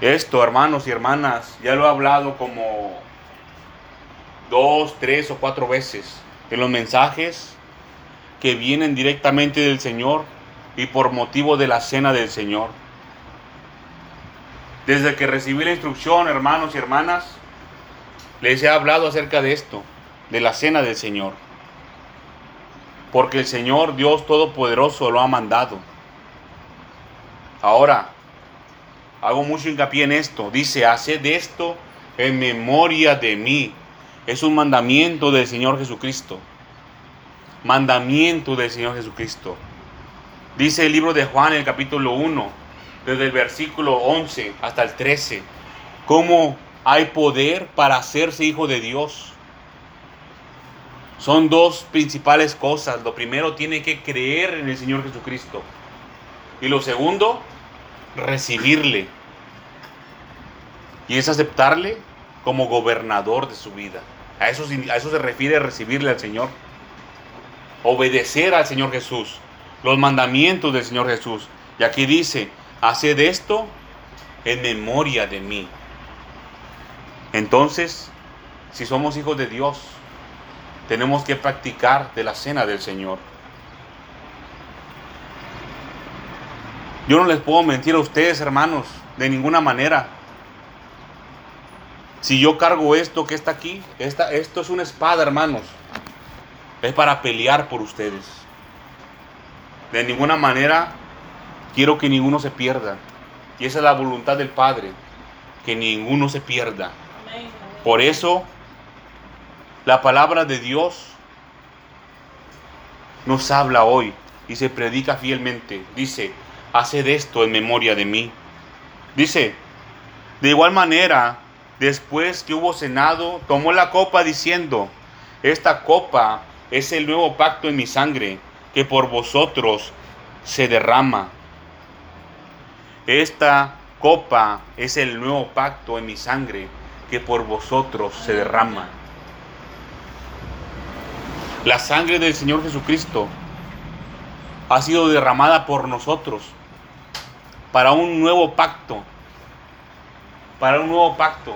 Esto, hermanos y hermanas, ya lo he hablado como dos, tres o cuatro veces en los mensajes que vienen directamente del Señor y por motivo de la cena del Señor. Desde que recibí la instrucción, hermanos y hermanas, les he hablado acerca de esto, de la cena del Señor. Porque el Señor Dios Todopoderoso lo ha mandado. Ahora, hago mucho hincapié en esto. Dice, haced esto en memoria de mí. Es un mandamiento del Señor Jesucristo. Mandamiento del Señor Jesucristo. Dice el libro de Juan, el capítulo 1, desde el versículo 11 hasta el 13, cómo hay poder para hacerse hijo de Dios. Son dos principales cosas. Lo primero, tiene que creer en el Señor Jesucristo. Y lo segundo, recibirle. Y es aceptarle como gobernador de su vida. A eso, a eso se refiere recibirle al Señor. Obedecer al Señor Jesús los mandamientos del Señor Jesús. Y aquí dice, haced esto en memoria de mí. Entonces, si somos hijos de Dios, tenemos que practicar de la cena del Señor. Yo no les puedo mentir a ustedes, hermanos, de ninguna manera. Si yo cargo esto que está aquí, esta, esto es una espada, hermanos. Es para pelear por ustedes. De ninguna manera quiero que ninguno se pierda. Y esa es la voluntad del Padre, que ninguno se pierda. Por eso, la palabra de Dios nos habla hoy y se predica fielmente. Dice, haced esto en memoria de mí. Dice, de igual manera, después que hubo cenado, tomó la copa diciendo, esta copa es el nuevo pacto en mi sangre que por vosotros se derrama. Esta copa es el nuevo pacto en mi sangre que por vosotros se derrama. La sangre del Señor Jesucristo ha sido derramada por nosotros para un nuevo pacto. Para un nuevo pacto.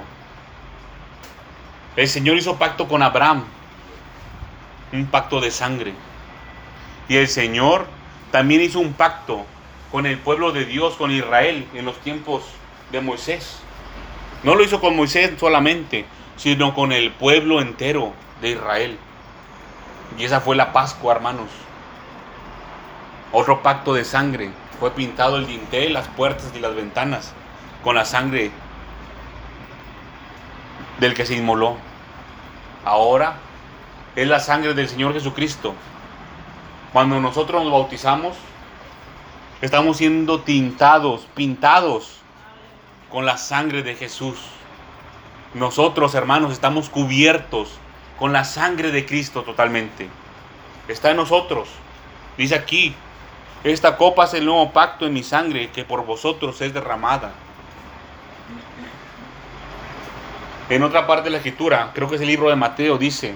El Señor hizo pacto con Abraham. Un pacto de sangre. Y el Señor también hizo un pacto con el pueblo de Dios, con Israel, en los tiempos de Moisés. No lo hizo con Moisés solamente, sino con el pueblo entero de Israel. Y esa fue la Pascua, hermanos. Otro pacto de sangre. Fue pintado el dintel, las puertas y las ventanas con la sangre del que se inmoló. Ahora es la sangre del Señor Jesucristo cuando nosotros nos bautizamos, estamos siendo tintados, pintados con la sangre de Jesús. Nosotros, hermanos, estamos cubiertos con la sangre de Cristo totalmente. Está en nosotros. Dice aquí, esta copa es el nuevo pacto en mi sangre que por vosotros es derramada. En otra parte de la escritura, creo que es el libro de Mateo, dice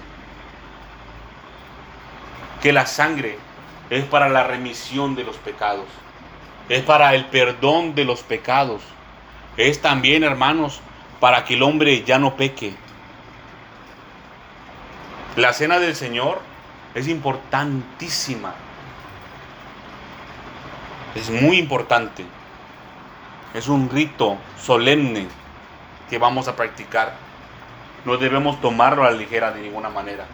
que la sangre es para la remisión de los pecados, es para el perdón de los pecados, es también, hermanos, para que el hombre ya no peque. La cena del Señor es importantísima, es muy importante, es un rito solemne que vamos a practicar. No debemos tomarlo a la ligera de ninguna manera.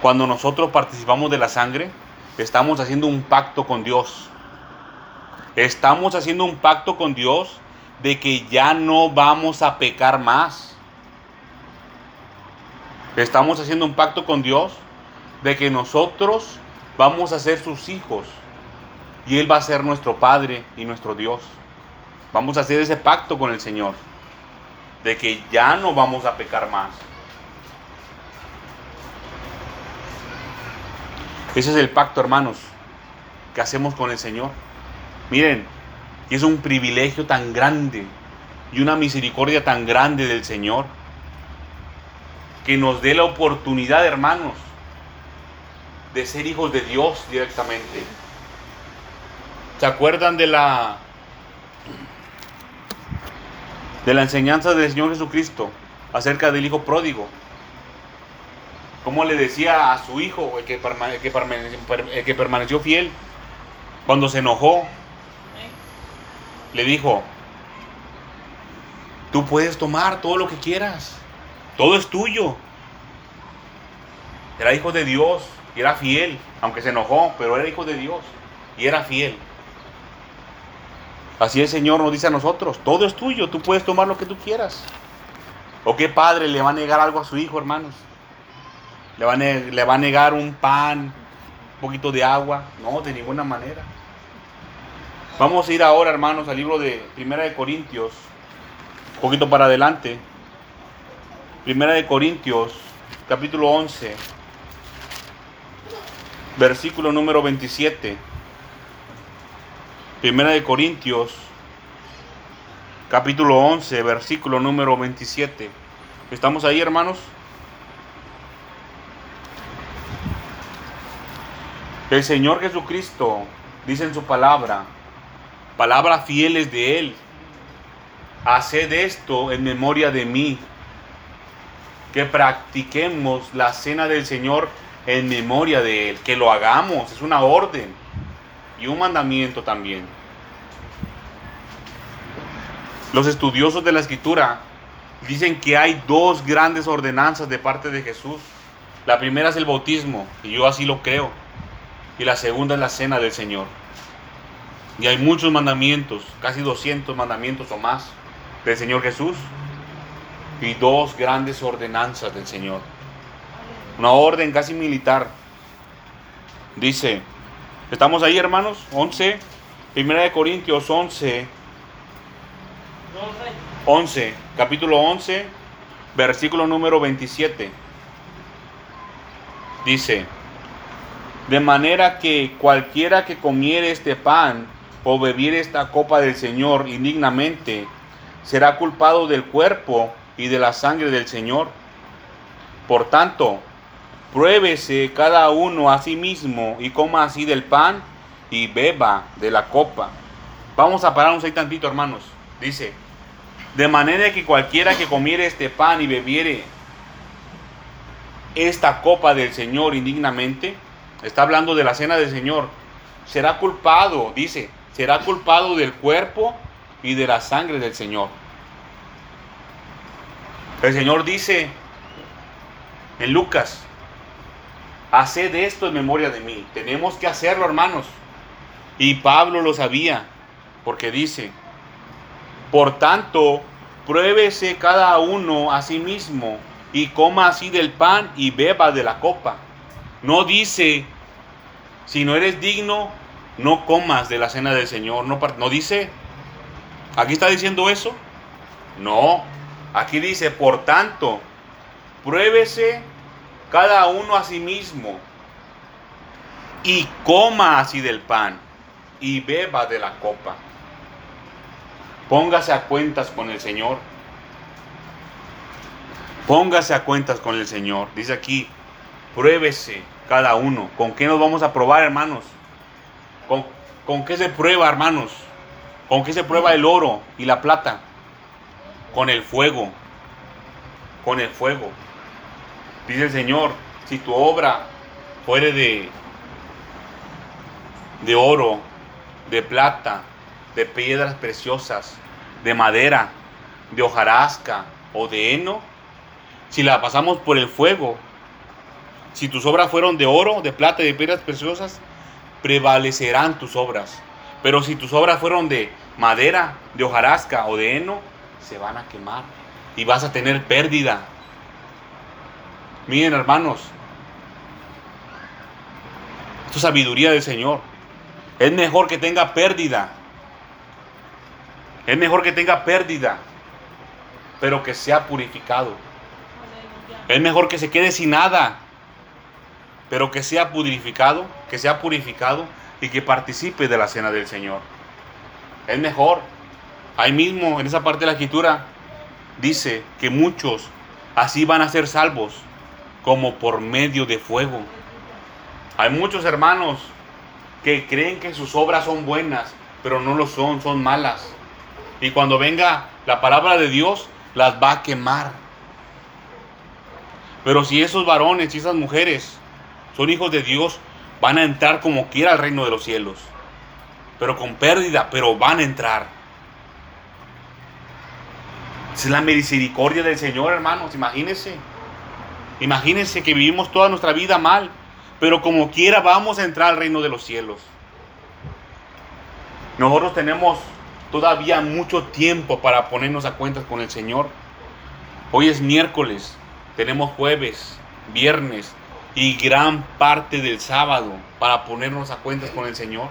Cuando nosotros participamos de la sangre, estamos haciendo un pacto con Dios. Estamos haciendo un pacto con Dios de que ya no vamos a pecar más. Estamos haciendo un pacto con Dios de que nosotros vamos a ser sus hijos y Él va a ser nuestro Padre y nuestro Dios. Vamos a hacer ese pacto con el Señor de que ya no vamos a pecar más. Ese es el pacto, hermanos, que hacemos con el Señor. Miren, y es un privilegio tan grande y una misericordia tan grande del Señor que nos dé la oportunidad, hermanos, de ser hijos de Dios directamente. ¿Se acuerdan de la de la enseñanza del Señor Jesucristo acerca del hijo pródigo? Como le decía a su hijo, el que, el que permaneció fiel, cuando se enojó, le dijo, tú puedes tomar todo lo que quieras, todo es tuyo. Era hijo de Dios y era fiel, aunque se enojó, pero era hijo de Dios y era fiel. Así el Señor nos dice a nosotros, todo es tuyo, tú puedes tomar lo que tú quieras. ¿O qué padre le va a negar algo a su hijo, hermanos? ¿Le va a, le va a negar un pan, un poquito de agua? No, de ninguna manera. Vamos a ir ahora, hermanos, al libro de Primera de Corintios, un poquito para adelante. Primera de Corintios, capítulo 11, versículo número 27. Primera de Corintios, capítulo 11, versículo número 27. ¿Estamos ahí, hermanos? El Señor Jesucristo dice en su palabra, palabras fieles de Él, haced esto en memoria de mí, que practiquemos la cena del Señor en memoria de Él, que lo hagamos, es una orden y un mandamiento también. Los estudiosos de la escritura dicen que hay dos grandes ordenanzas de parte de Jesús. La primera es el bautismo, y yo así lo creo. Y la segunda es la cena del Señor. Y hay muchos mandamientos, casi 200 mandamientos o más del Señor Jesús. Y dos grandes ordenanzas del Señor una orden casi militar. Dice, ¿estamos ahí hermanos? 11, Primera de Corintios 11, 11, capítulo 11, versículo número 27. Dice, de manera que cualquiera que comiere este pan o bebiere esta copa del Señor indignamente, será culpado del cuerpo y de la sangre del Señor. Por tanto, Pruébese cada uno a sí mismo y coma así del pan y beba de la copa. Vamos a pararnos ahí tantito, hermanos. Dice, de manera que cualquiera que comiere este pan y bebiere esta copa del Señor indignamente, está hablando de la cena del Señor, será culpado, dice, será culpado del cuerpo y de la sangre del Señor. El Señor dice en Lucas Haced esto en memoria de mí. Tenemos que hacerlo, hermanos. Y Pablo lo sabía, porque dice, por tanto, pruébese cada uno a sí mismo y coma así del pan y beba de la copa. No dice, si no eres digno, no comas de la cena del Señor. No, dice, aquí está diciendo eso. No, aquí dice, por tanto, pruébese cada uno a sí mismo, y coma así del pan, y beba de la copa. Póngase a cuentas con el Señor. Póngase a cuentas con el Señor. Dice aquí, pruébese cada uno. ¿Con qué nos vamos a probar, hermanos? ¿Con, ¿Con qué se prueba, hermanos? ¿Con qué se prueba el oro y la plata? Con el fuego. Con el fuego. Dice el Señor, si tu obra fuere de, de oro, de plata, de piedras preciosas, de madera, de hojarasca o de heno, si la pasamos por el fuego, si tus obras fueron de oro, de plata y de piedras preciosas, prevalecerán tus obras. Pero si tus obras fueron de madera, de hojarasca o de heno, se van a quemar y vas a tener pérdida Miren hermanos, esto es sabiduría del Señor. Es mejor que tenga pérdida. Es mejor que tenga pérdida, pero que sea purificado. Es mejor que se quede sin nada, pero que sea purificado, que sea purificado y que participe de la cena del Señor. Es mejor. Ahí mismo, en esa parte de la escritura, dice que muchos así van a ser salvos, como por medio de fuego. Hay muchos hermanos que creen que sus obras son buenas, pero no lo son, son malas. Y cuando venga la palabra de Dios, las va a quemar. Pero si esos varones y esas mujeres son hijos de Dios, van a entrar como quiera al reino de los cielos. Pero con pérdida, pero van a entrar. Es la misericordia del Señor, hermanos, imagínense. Imagínense que vivimos toda nuestra vida mal, pero como quiera vamos a entrar al reino de los cielos. Nosotros tenemos todavía mucho tiempo para ponernos a cuentas con el Señor. Hoy es miércoles, tenemos jueves, viernes y gran parte del sábado para ponernos a cuentas con el Señor.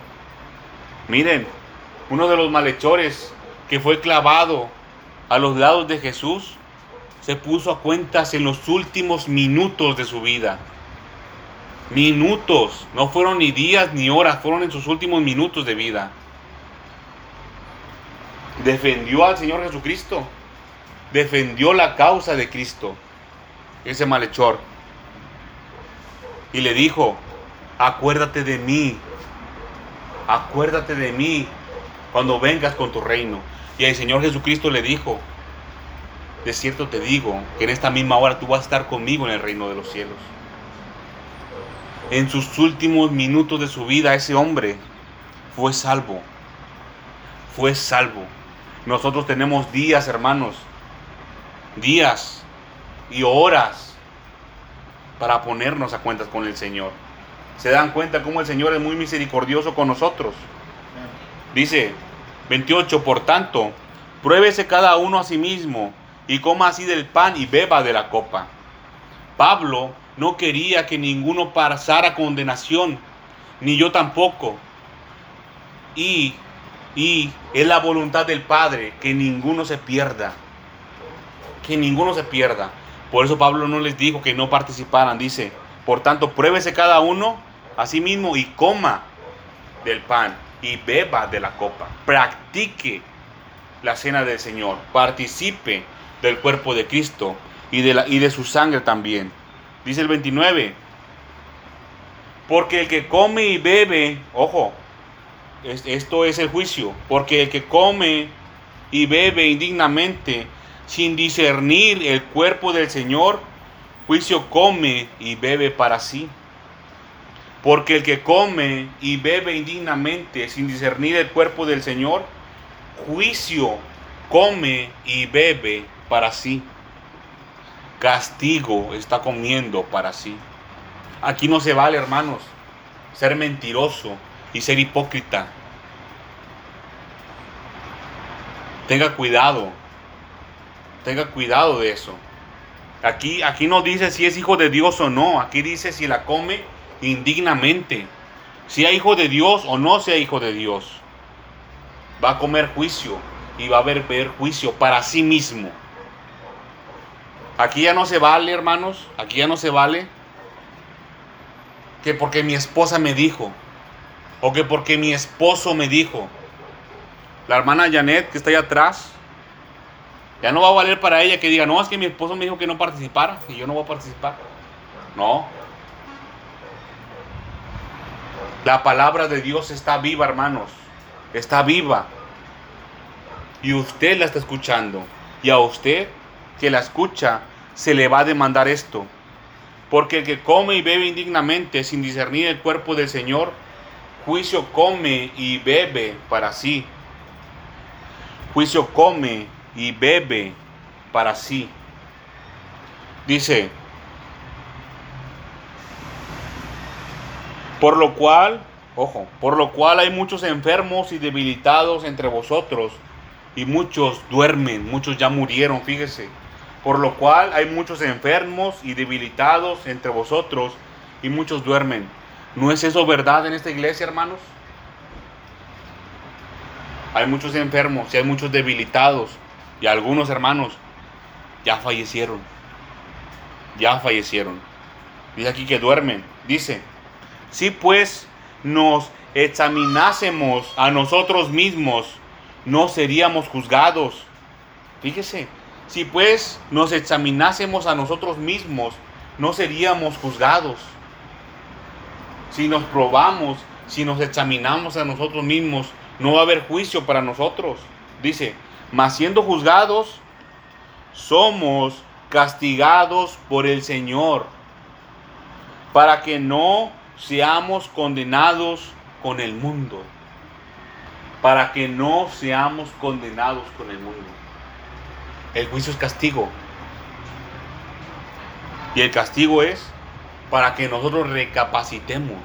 Miren, uno de los malhechores que fue clavado a los lados de Jesús se puso a cuentas en los últimos minutos de su vida. Minutos, no fueron ni días ni horas, fueron en sus últimos minutos de vida. Defendió al Señor Jesucristo, defendió la causa de Cristo, ese malhechor. Y le dijo, acuérdate de mí, acuérdate de mí cuando vengas con tu reino. Y el Señor Jesucristo le dijo, de cierto te digo que en esta misma hora tú vas a estar conmigo en el reino de los cielos. En sus últimos minutos de su vida ese hombre fue salvo. Fue salvo. Nosotros tenemos días, hermanos, días y horas para ponernos a cuentas con el Señor. Se dan cuenta cómo el Señor es muy misericordioso con nosotros. Dice 28, por tanto, pruébese cada uno a sí mismo y coma así del pan y beba de la copa. Pablo no quería que ninguno pasara condenación, ni yo tampoco. Y, y es la voluntad del Padre que ninguno se pierda. Que ninguno se pierda. Por eso Pablo no les dijo que no participaran. Dice, por tanto, pruébese cada uno a sí mismo y coma del pan y beba de la copa. Practique la cena del Señor. Participe del cuerpo de Cristo y de, la, y de su sangre también. Dice el 29. Porque el que come y bebe, ojo, esto es el juicio, porque el que come y bebe indignamente sin discernir el cuerpo del Señor, juicio come y bebe para sí. Porque el que come y bebe indignamente sin discernir el cuerpo del Señor, juicio come y bebe para sí. Castigo está comiendo para sí. Aquí no se vale, hermanos, ser mentiroso y ser hipócrita. Tenga cuidado. Tenga cuidado de eso. Aquí, aquí no dice si es hijo de Dios o no. Aquí dice si la come indignamente. Si es hijo de Dios o no sea hijo de Dios. Va a comer juicio y va a haber, ver juicio para sí mismo. Aquí ya no se vale, hermanos. Aquí ya no se vale que porque mi esposa me dijo. O que porque mi esposo me dijo. La hermana Janet que está ahí atrás. Ya no va a valer para ella que diga, no, es que mi esposo me dijo que no participara y yo no voy a participar. No. La palabra de Dios está viva, hermanos. Está viva. Y usted la está escuchando. Y a usted que la escucha se le va a demandar esto. Porque el que come y bebe indignamente sin discernir el cuerpo del Señor, juicio come y bebe para sí. Juicio come y bebe para sí. Dice, por lo cual, ojo, por lo cual hay muchos enfermos y debilitados entre vosotros, y muchos duermen, muchos ya murieron, fíjese Por lo cual hay muchos enfermos y debilitados entre vosotros y muchos duermen. ¿No es eso verdad en esta iglesia, hermanos? Hay muchos enfermos y hay muchos debilitados y algunos hermanos ya fallecieron. Ya fallecieron. Dice aquí que duermen. Dice, si pues nos examinásemos a nosotros mismos, no seríamos juzgados. Fíjese, si pues nos examinásemos a nosotros mismos, no seríamos juzgados. Si nos probamos, si nos examinamos a nosotros mismos, no va a haber juicio para nosotros. Dice, mas siendo juzgados, somos castigados por el Señor, para que no seamos condenados con el mundo. Para que no seamos condenados con el mundo. El juicio es castigo. Y el castigo es para que nosotros recapacitemos,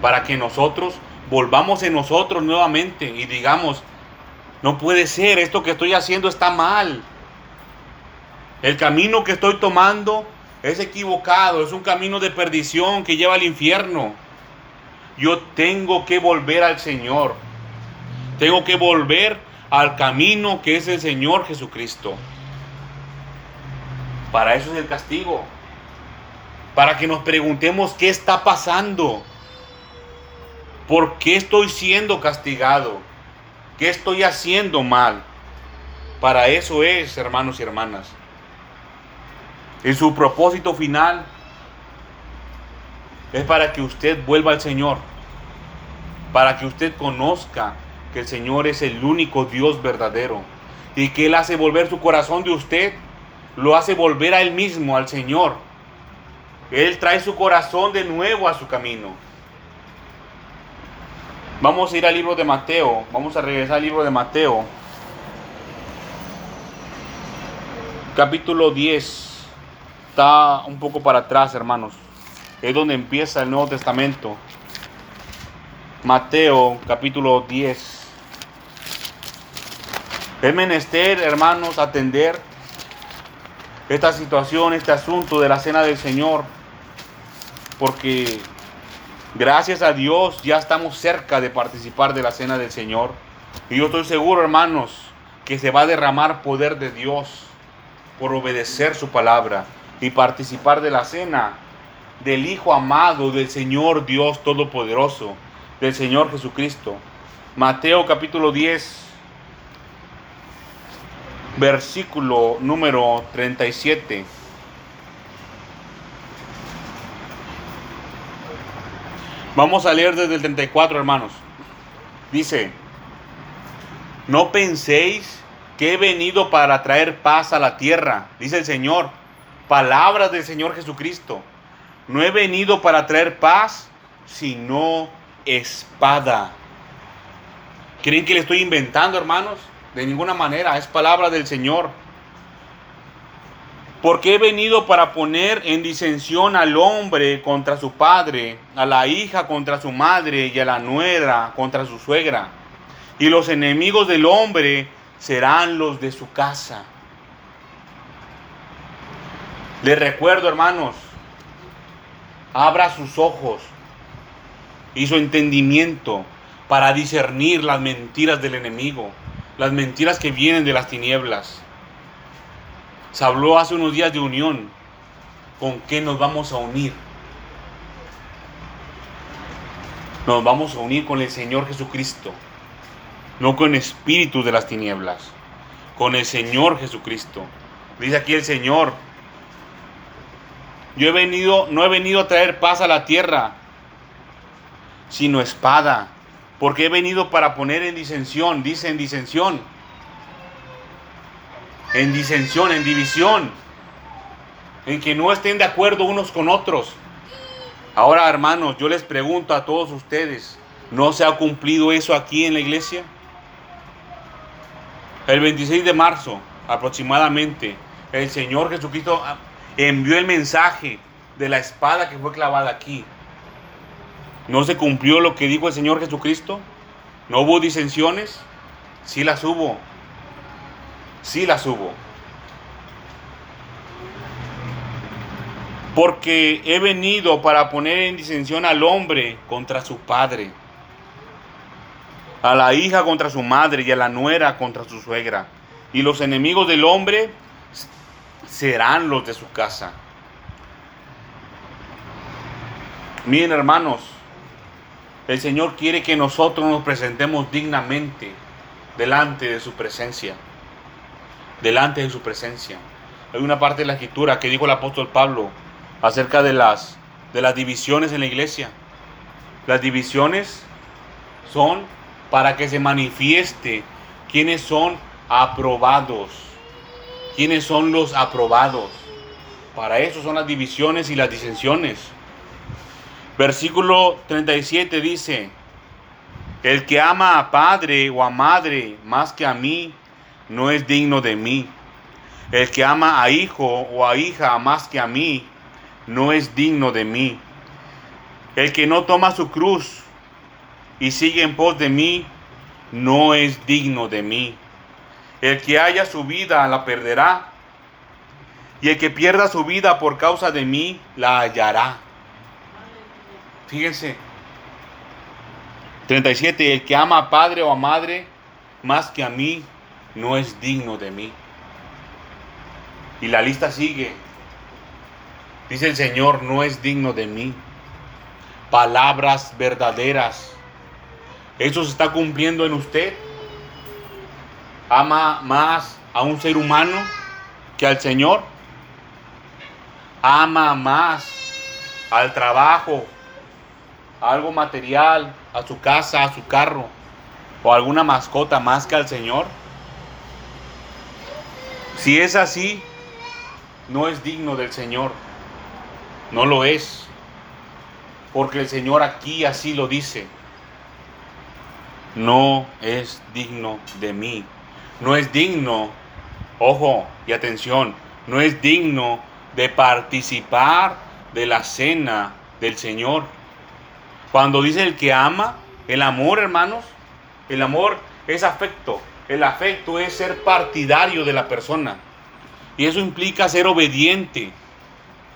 para que nosotros volvamos en nosotros nuevamente y digamos, no puede ser, esto que estoy haciendo está mal. El camino que estoy tomando es equivocado, es un camino de perdición que lleva al infierno. Yo tengo que volver al Señor. Tengo que volver al camino que es el Señor Jesucristo. Para eso es el castigo. Para que nos preguntemos qué está pasando. ¿Por qué estoy siendo castigado? ¿Qué estoy haciendo mal? Para eso es, hermanos y hermanas. En su propósito final es para que usted vuelva al Señor, para que usted conozca que el Señor es el único Dios verdadero y que Él hace volver su corazón de usted, lo hace volver a Él mismo, al Señor. Él trae su corazón de nuevo a su camino. Vamos a ir al libro de Mateo, vamos a regresar al libro de Mateo, capítulo 10 está un poco para atrás, hermanos. Es donde empieza el Nuevo Testamento. Mateo capítulo 10. Es menester, hermanos, atender esta situación, este asunto de la cena del Señor. Porque gracias a Dios ya estamos cerca de participar de la cena del Señor. Y yo estoy seguro, hermanos, que se va a derramar poder de Dios por obedecer su palabra y participar de la cena del Hijo amado del Señor Dios Todopoderoso, del Señor Jesucristo. Mateo capítulo 10, versículo número 37. Vamos a leer desde el 34, hermanos. Dice, no penséis que he venido para traer paz a la tierra, dice el Señor palabras del Señor Jesucristo. No he venido para traer paz, sino espada. ¿Creen que le estoy inventando, hermanos? De ninguna manera, es palabra del Señor. Porque he venido para poner en disensión al hombre contra su padre, a la hija contra su madre y a la nuera contra su suegra. Y los enemigos del hombre serán los de su casa. Les recuerdo, hermanos, abra sus ojos y su entendimiento para discernir las mentiras del enemigo, las mentiras que vienen de las tinieblas. Se habló hace unos días de unión. ¿Con qué nos vamos a unir? Nos vamos a unir con el Señor Jesucristo, no con espíritus de las tinieblas, con el Señor Jesucristo. Dice aquí el Señor, yo he venido, no he venido a traer paz a la tierra, sino espada. Porque he venido para poner en disensión, dice en disensión. En disensión, en división. En que no estén de acuerdo unos con otros. Ahora, hermanos, yo les pregunto a todos ustedes, ¿no se ha cumplido eso aquí en la iglesia? El 26 de marzo, aproximadamente, el Señor Jesucristo envió el mensaje de la espada que fue clavada aquí. ¿No se cumplió lo que dijo el Señor Jesucristo? ¿No hubo disensiones? Sí las hubo. Sí las hubo. Porque he venido para poner en disensión al hombre contra su padre, a la hija contra su madre y a la nuera contra su suegra. Y los enemigos del hombre serán los de su casa. Miren hermanos, el Señor quiere que nosotros nos presentemos dignamente delante de su presencia. Delante de su presencia. Hay una parte de la escritura que dijo el apóstol Pablo acerca de las, de las divisiones en la iglesia. Las divisiones son para que se manifieste quiénes son aprobados. ¿Quiénes son los aprobados? Para eso son las divisiones y las disensiones. Versículo 37 dice, el que ama a padre o a madre más que a mí, no es digno de mí. El que ama a hijo o a hija más que a mí, no es digno de mí. El que no toma su cruz y sigue en pos de mí, no es digno de mí. El que haya su vida la perderá, y el que pierda su vida por causa de mí la hallará. Fíjense. 37. El que ama a padre o a madre más que a mí no es digno de mí. Y la lista sigue. Dice el Señor, no es digno de mí. Palabras verdaderas. ¿Eso se está cumpliendo en usted? ¿Ama más a un ser humano que al Señor? ¿Ama más al trabajo, algo material, a su casa, a su carro o alguna mascota más que al Señor? Si es así, no es digno del Señor. No lo es. Porque el Señor aquí así lo dice. No es digno de mí. No es digno, ojo y atención, no es digno de participar de la cena del Señor. Cuando dice el que ama, el amor, hermanos, el amor es afecto. El afecto es ser partidario de la persona. Y eso implica ser obediente.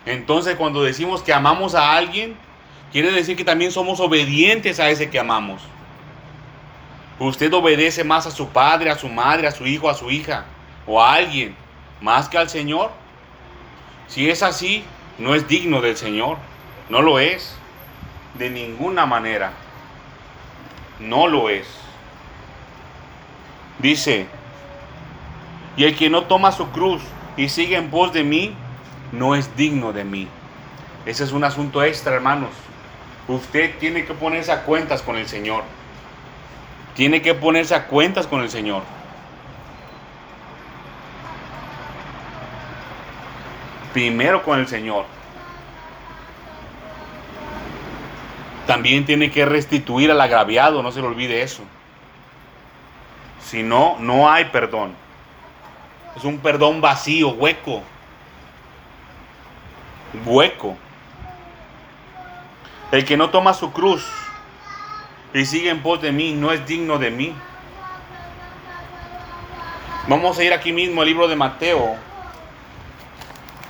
Entonces cuando decimos que amamos a alguien, quiere decir que también somos obedientes a ese que amamos. Usted obedece más a su padre, a su madre, a su hijo, a su hija o a alguien más que al Señor. Si es así, no es digno del Señor. No lo es. De ninguna manera. No lo es. Dice, y el que no toma su cruz y sigue en pos de mí, no es digno de mí. Ese es un asunto extra, hermanos. Usted tiene que ponerse a cuentas con el Señor. Tiene que ponerse a cuentas con el Señor. Primero con el Señor. También tiene que restituir al agraviado, no se le olvide eso. Si no, no hay perdón. Es un perdón vacío, hueco hueco. El que no toma su cruz y sigue en pos de mí no es digno de mí. Vamos a ir aquí mismo al libro de Mateo,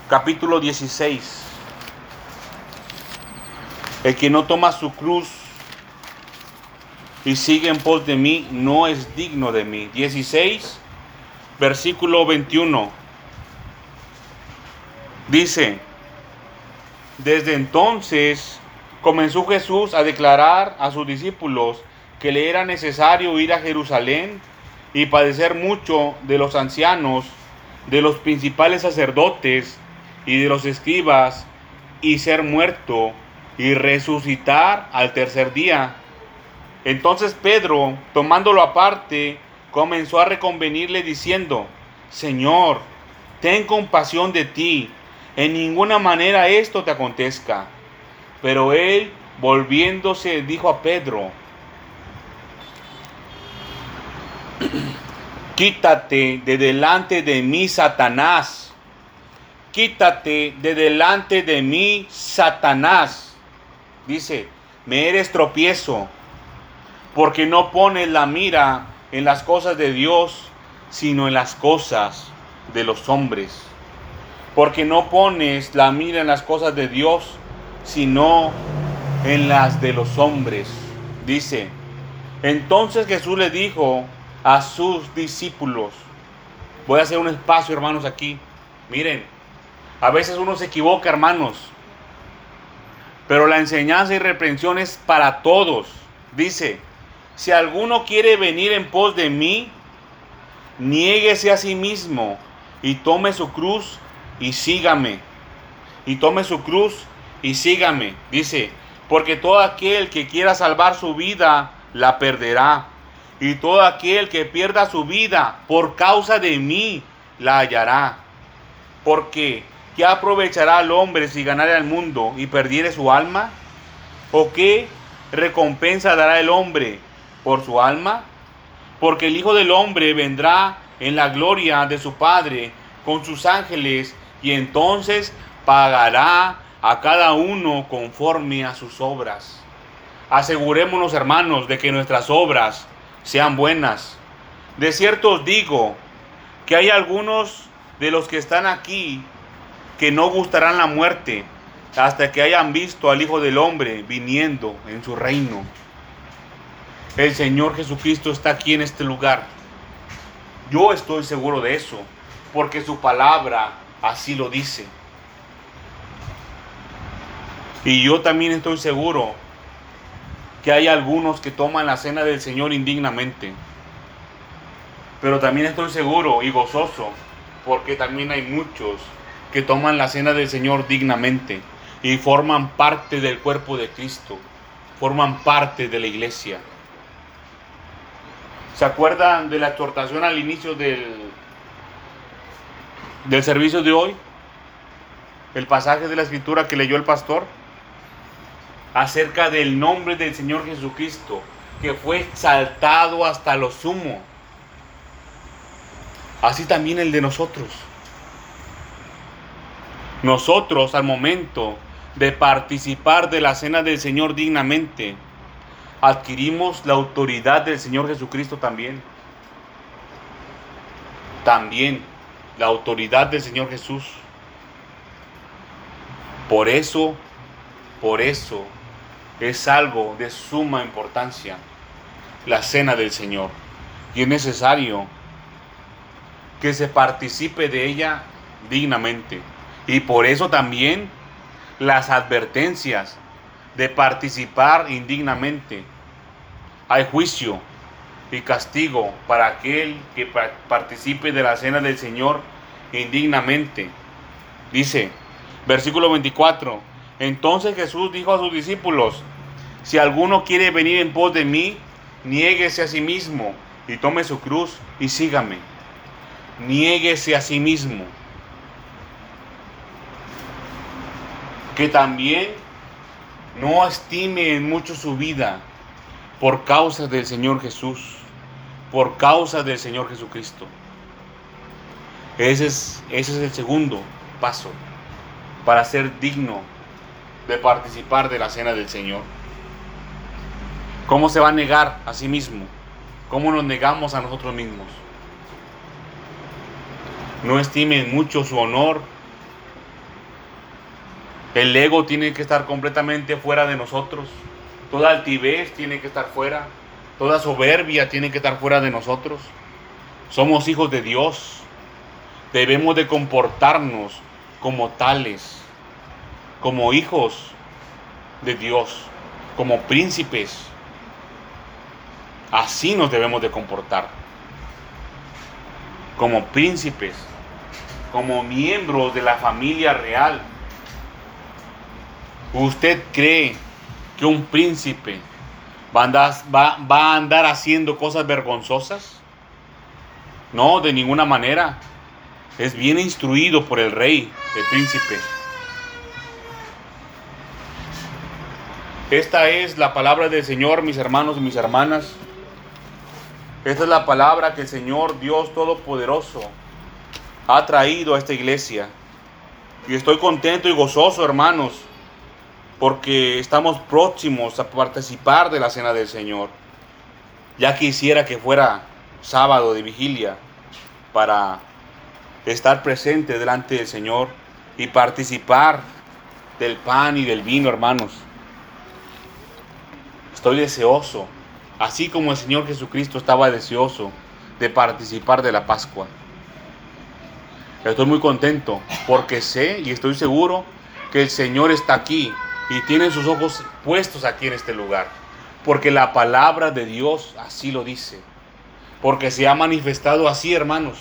capítulo 16. El que no toma su cruz y sigue en pos de mí no es digno de mí. 16, versículo 21. Dice, desde entonces comenzó Jesús a declarar a sus discípulos que le era necesario ir a Jerusalén y padecer mucho de los ancianos, de los principales sacerdotes y de los escribas, y ser muerto y resucitar al tercer día. Entonces Pedro, tomándolo aparte, comenzó a reconvenirle diciendo, Señor, ten compasión de ti en ninguna manera esto te acontezca. Pero él, volviéndose, dijo a Pedro, *clears throat* quítate de delante de mí, Satanás. Quítate de delante de mí, Satanás. Dice, me eres tropiezo, porque no pones la mira en las cosas de Dios, sino en las cosas de los hombres. porque no pones la mira en las cosas de Dios, sino en las de los hombres. Dice, entonces Jesús le dijo a sus discípulos, voy a hacer un espacio hermanos aquí, miren, a veces uno se equivoca hermanos, pero la enseñanza y reprensión es para todos. Dice, si alguno quiere venir en pos de mí, niéguese a sí mismo y tome su cruz y sígame. Y tome su cruz y sígame. Dice, porque todo aquel que quiera salvar su vida, la perderá. Y todo aquel que pierda su vida por causa de mí, la hallará. Porque, ¿qué aprovechará al hombre si ganara el mundo y perdiere su alma? ¿O qué recompensa dará el hombre por su alma? Porque el Hijo del Hombre vendrá en la gloria de su Padre con sus ángeles y entonces pagará a cada uno conforme a sus obras. Asegurémonos, hermanos, de que nuestras obras sean buenas. De cierto os digo que hay algunos de los que están aquí que no gustarán la muerte hasta que hayan visto al Hijo del Hombre viniendo en su reino. El Señor Jesucristo está aquí en este lugar. Yo estoy seguro de eso, porque su palabra así lo dice. Y yo también estoy seguro que hay algunos que toman la cena del Señor indignamente. Pero también estoy seguro y gozoso porque también hay muchos que toman la cena del Señor dignamente y forman parte del cuerpo de Cristo, forman parte de la iglesia. ¿Se acuerdan de la exhortación al inicio del, del servicio de hoy? El pasaje de la escritura que leyó el pastor acerca del nombre del Señor Jesucristo, que fue exaltado hasta lo sumo. Así también el de nosotros. Nosotros al momento de participar de la cena del Señor dignamente, adquirimos la autoridad del Señor Jesucristo también. También la autoridad del Señor Jesús. Por eso, por eso es algo de suma importancia, la cena del Señor. Y es necesario que se participe de ella dignamente. Y por eso también las advertencias de participar indignamente. Hay juicio y castigo para aquel que participe de la cena del Señor indignamente. Dice, versículo 24, entonces Jesús dijo a sus discípulos, si alguno quiere venir en pos de mí, niéguese a sí mismo y tome su cruz y sígame. Niéguese a sí mismo. Que también no estime en mucho su vida por causa del Señor Jesús, por causa del Señor Jesucristo. Ese es, ese es el segundo paso para ser digno de participar de la cena del Señor. ¿Cómo se va a negar a sí mismo? ¿Cómo nos negamos a nosotros mismos? No estimen mucho su honor. El ego tiene que estar completamente fuera de nosotros. Toda altivez tiene que estar fuera. Toda soberbia tiene que estar fuera de nosotros. Somos hijos de Dios. Debemos de comportarnos como tales como hijos de Dios, como príncipes. Así nos debemos de comportar. Como príncipes, como miembros de la familia real. ¿Usted cree que un príncipe va a andar, va, a andar haciendo cosas vergonzosas? No, de ninguna manera. Es bien instruido por el rey, el príncipe. Esta es la palabra del Señor, mis hermanos y mis hermanas. Esta es la palabra que el Señor Dios Todopoderoso ha traído a esta iglesia. Y estoy contento y gozoso, hermanos, porque estamos próximos a participar de la cena del Señor. Ya quisiera que fuera sábado de vigilia para estar presente delante del Señor y participar del pan y del vino, hermanos. Estoy deseoso, así como el Señor Jesucristo estaba deseoso de participar de la Pascua. Estoy muy contento porque sé y estoy seguro que el Señor está aquí y tiene sus ojos puestos aquí en este lugar. Porque la palabra de Dios así lo dice. Porque se ha manifestado así, hermanos.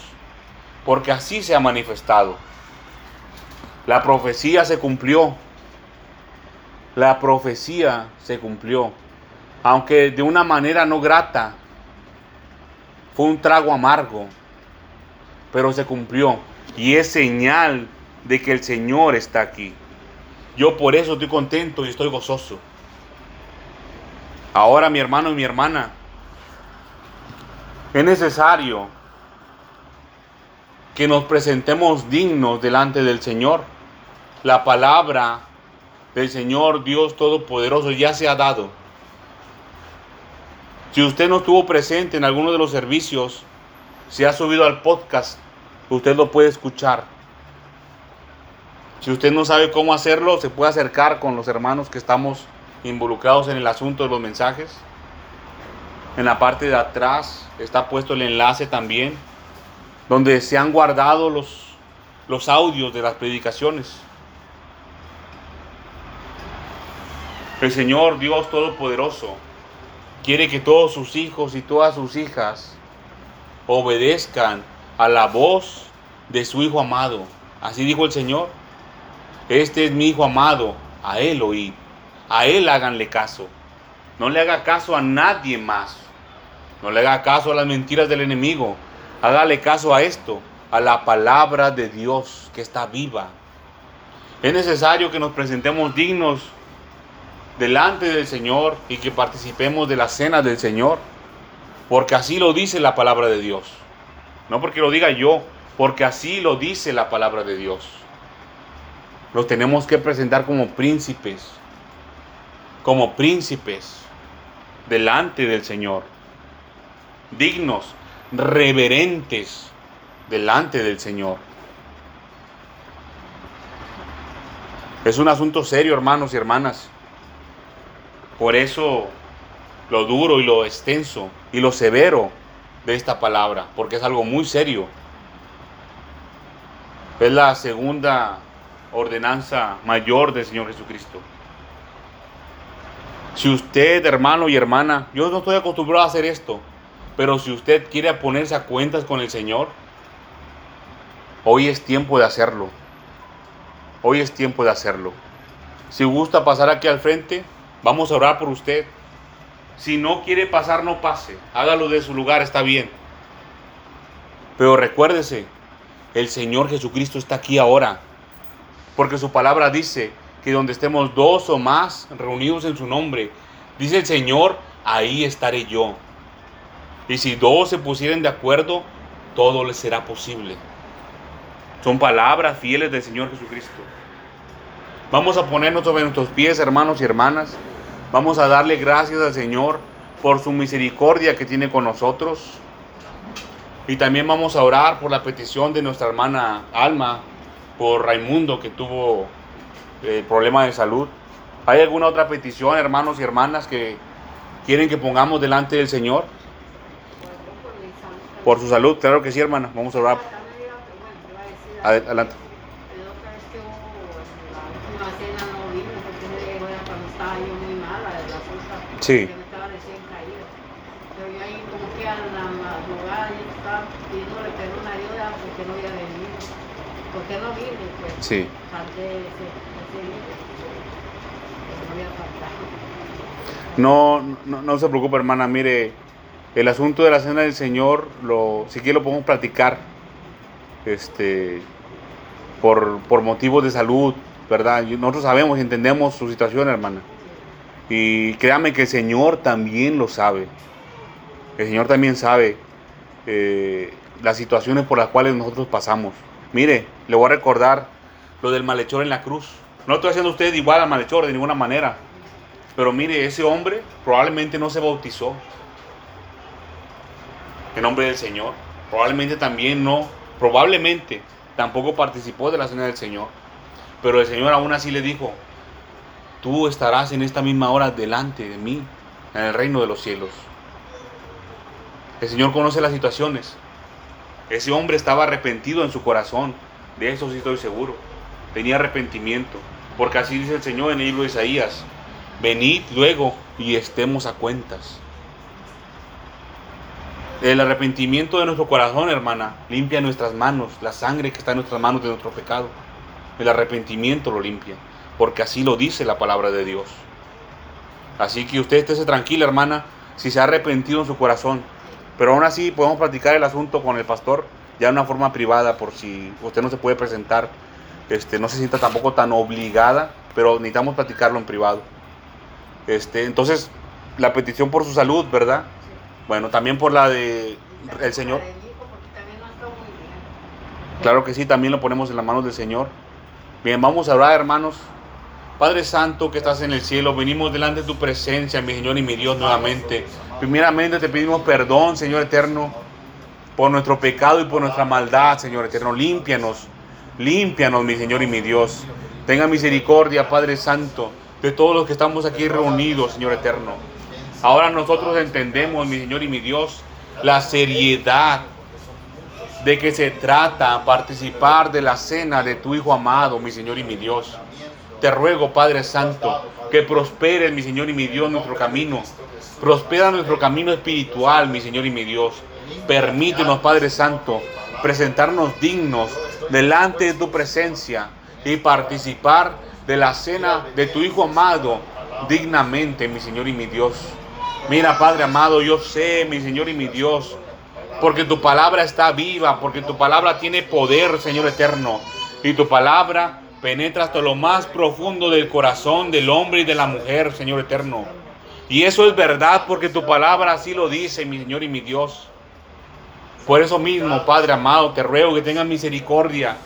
Porque así se ha manifestado. La profecía se cumplió. La profecía se cumplió. Aunque de una manera no grata. Fue un trago amargo. Pero se cumplió. Y es señal de que el Señor está aquí. Yo por eso estoy contento y estoy gozoso. Ahora mi hermano y mi hermana, es necesario que nos presentemos dignos delante del Señor. La palabra del Señor Dios Todopoderoso ya se ha dado. Si usted no estuvo presente en alguno de los servicios, se ha subido al podcast, usted lo puede escuchar. Si usted no sabe cómo hacerlo, se puede acercar con los hermanos que estamos involucrados en el asunto de los mensajes. En la parte de atrás está puesto el enlace también, donde se han guardado los, los audios de las predicaciones. El Señor Dios Todopoderoso quiere que todos sus hijos y todas sus hijas obedezcan a la voz de su Hijo amado. Así dijo el Señor. Este es mi Hijo amado, a Él oíd. A Él háganle caso. No le haga caso a nadie más. No le haga caso a las mentiras del enemigo. Hágale caso a esto, a la palabra de Dios que está viva. Es necesario que nos presentemos dignos delante del Señor y que participemos de la cena del Señor. Porque así lo dice la palabra de Dios. No porque lo diga yo, porque así lo dice la palabra de Dios. Los tenemos que presentar como príncipes, como príncipes delante del Señor, dignos, reverentes delante del Señor. Es un asunto serio, hermanos y hermanas. Por eso lo duro y lo extenso y lo severo de esta palabra, porque es algo muy serio. Es la segunda ordenanza mayor del Señor Jesucristo. Si usted, hermano y hermana, yo no estoy acostumbrado a hacer esto, pero si usted quiere ponerse a cuentas con el Señor, hoy es tiempo de hacerlo. Hoy es tiempo de hacerlo. Si gusta pasar aquí al frente, vamos a orar por usted. Si no quiere pasar, no pase. Hágalo de su lugar, está bien. Pero recuérdese, el Señor Jesucristo está aquí ahora. Porque su palabra dice que donde estemos dos o más reunidos en su nombre, dice el Señor, ahí estaré yo. Y si dos se pusieren de acuerdo, todo les será posible. Son palabras fieles del Señor Jesucristo. Vamos a ponernos sobre nuestros pies, hermanos y hermanas. Vamos a darle gracias al Señor por su misericordia que tiene con nosotros. Y también vamos a orar por la petición de nuestra hermana Alma, por Raimundo que tuvo eh, problema de salud. ¿Hay alguna otra petición, hermanos y hermanas, que quieren que pongamos delante del Señor? Por su salud, claro que sí, hermana. Vamos a orar. Adelante. Sí. Pero yo ahí como que a la madrugada yo estaba pidiéndole perdón a Dios porque no había venido. Pues. Sí. No, no, no se preocupe, hermana. Mire, el asunto de la cena del Señor, lo, si quiere lo podemos platicar, este, por, por motivos de salud, ¿verdad? Nosotros sabemos y entendemos su situación, hermana. Y créame que el Señor también lo sabe. El Señor también sabe eh, las situaciones por las cuales nosotros pasamos. Mire, le voy a recordar lo del malhechor en la cruz. No estoy haciendo usted igual al malhechor de ninguna manera. Pero mire, ese hombre probablemente no se bautizó en nombre del Señor. Probablemente también no, probablemente tampoco participó de la cena del Señor. Pero el Señor aún así le dijo, tú estarás en esta misma hora delante de mí, en el reino de los cielos. El Señor conoce las situaciones. Ese hombre estaba arrepentido en su corazón, de eso sí estoy seguro. Tenía arrepentimiento, porque así dice el Señor en el libro de Isaías, venid luego y estemos a cuentas. El arrepentimiento de nuestro corazón, hermana, limpia nuestras manos, la sangre que está en nuestras manos de nuestro pecado. El arrepentimiento lo limpia, porque así lo dice la palabra de Dios. Así que usted esté tranquila, hermana, si se ha arrepentido en su corazón. Pero aún así podemos platicar el asunto con el pastor ya de una forma privada, por si usted no se puede presentar, este, no se sienta tampoco tan obligada, pero necesitamos platicarlo en privado. Este, entonces, la petición por su salud, ¿verdad? Bueno, también por la de el Señor. Claro que sí, también lo ponemos en las manos del Señor. Bien, vamos a orar, hermanos. Padre Santo que estás en el cielo, venimos delante de tu presencia, mi Señor y mi Dios, nuevamente. Primeramente te pedimos perdón, Señor eterno, por nuestro pecado y por nuestra maldad, Señor eterno. Límpianos, límpianos, mi Señor y mi Dios. Tenga misericordia, Padre Santo, de todos los que estamos aquí reunidos, Señor eterno. Ahora nosotros entendemos, mi Señor y mi Dios, la seriedad de que se trata participar de la cena de tu Hijo amado, mi Señor y mi Dios. Te ruego, Padre Santo, que prospere, mi Señor y mi Dios, nuestro camino. Prospera nuestro camino espiritual, mi Señor y mi Dios. Permítenos, Padre Santo, presentarnos dignos delante de tu presencia y participar de la cena de tu Hijo amado dignamente, mi Señor y mi Dios. Mira, Padre amado, yo sé, mi Señor y mi Dios, porque tu palabra está viva, porque tu palabra tiene poder, Señor eterno, y tu palabra penetra hasta lo más profundo del corazón del hombre y de la mujer, Señor eterno. Y eso es verdad porque tu palabra así lo dice, mi Señor y mi Dios. Por eso mismo, Padre amado, te ruego que tengas misericordia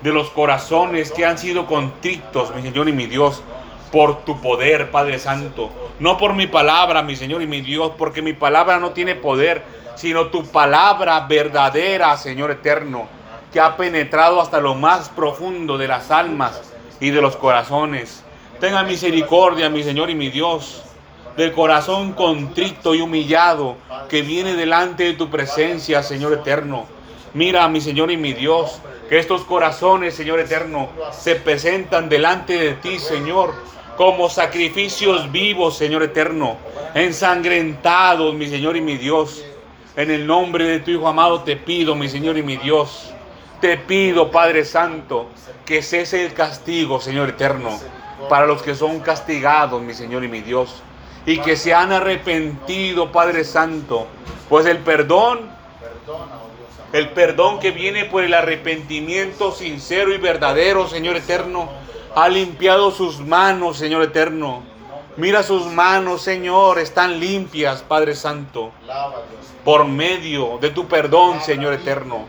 de los corazones que han sido contritos, mi Señor y mi Dios, por tu poder, Padre Santo. No por mi palabra, mi Señor y mi Dios, porque mi palabra no tiene poder, sino tu palabra verdadera, Señor eterno, que ha penetrado hasta lo más profundo de las almas y de los corazones. Tenga misericordia, mi Señor y mi Dios, del corazón contrito y humillado que viene delante de tu presencia, Señor eterno. Mira, mi Señor y mi Dios, que estos corazones, Señor eterno, se presentan delante de ti, Señor, como sacrificios vivos, Señor eterno, ensangrentados, mi Señor y mi Dios. En el nombre de tu Hijo amado te pido, mi Señor y mi Dios, te pido, Padre Santo, que cese el castigo, Señor eterno, para los que son castigados, mi Señor y mi Dios, y que se han arrepentido, Padre Santo, pues el perdón, el perdón que viene por el arrepentimiento sincero y verdadero, Señor eterno, ha limpiado sus manos, Señor eterno. Mira sus manos, Señor, están limpias, Padre Santo, por medio de tu perdón, Señor eterno,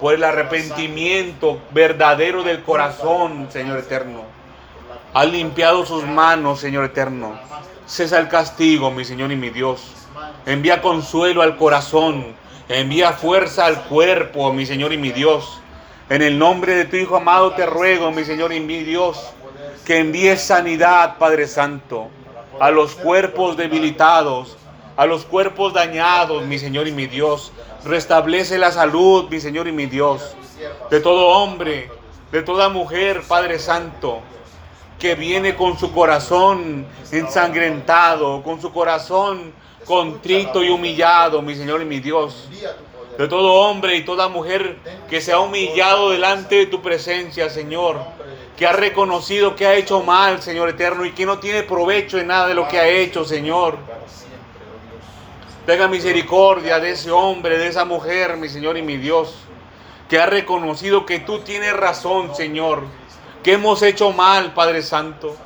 por el arrepentimiento verdadero del corazón, Señor eterno. Ha limpiado sus manos, Señor eterno. Cesa el castigo, mi Señor y mi Dios. Envía consuelo al corazón. Envía fuerza al cuerpo, mi Señor y mi Dios. En el nombre de tu Hijo amado te ruego, mi Señor y mi Dios, que envíes sanidad, Padre Santo, a los cuerpos debilitados, a los cuerpos dañados, mi Señor y mi Dios. Restablece la salud, mi Señor y mi Dios, de todo hombre, de toda mujer, Padre Santo, que viene con su corazón ensangrentado, con su corazón contrito y humillado, mi Señor y mi Dios de todo hombre y toda mujer que se ha humillado delante de tu presencia, Señor, que ha reconocido que ha hecho mal, Señor eterno, y que no tiene provecho en nada de lo que ha hecho, Señor. Tenga misericordia de ese hombre, de esa mujer, mi Señor y mi Dios, que ha reconocido que tú tienes razón, Señor, que hemos hecho mal, Padre Santo.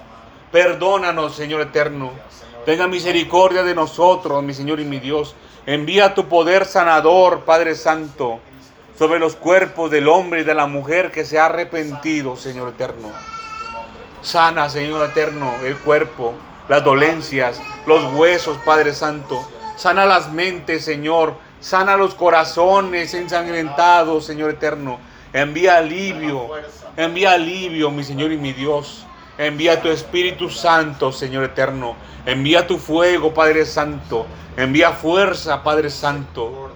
Perdónanos, Señor eterno. Tenga misericordia de nosotros, mi Señor y mi Dios. Envía tu poder sanador, Padre Santo, sobre los cuerpos del hombre y de la mujer que se ha arrepentido, Señor eterno. Sana, Señor eterno, el cuerpo, las dolencias, los huesos, Padre Santo. Sana las mentes, Señor. Sana los corazones ensangrentados, Señor eterno. Envía alivio. Envía alivio, mi Señor y mi Dios. Envía tu Espíritu Santo, Señor eterno. Envía tu fuego, Padre Santo. Envía fuerza, Padre Santo.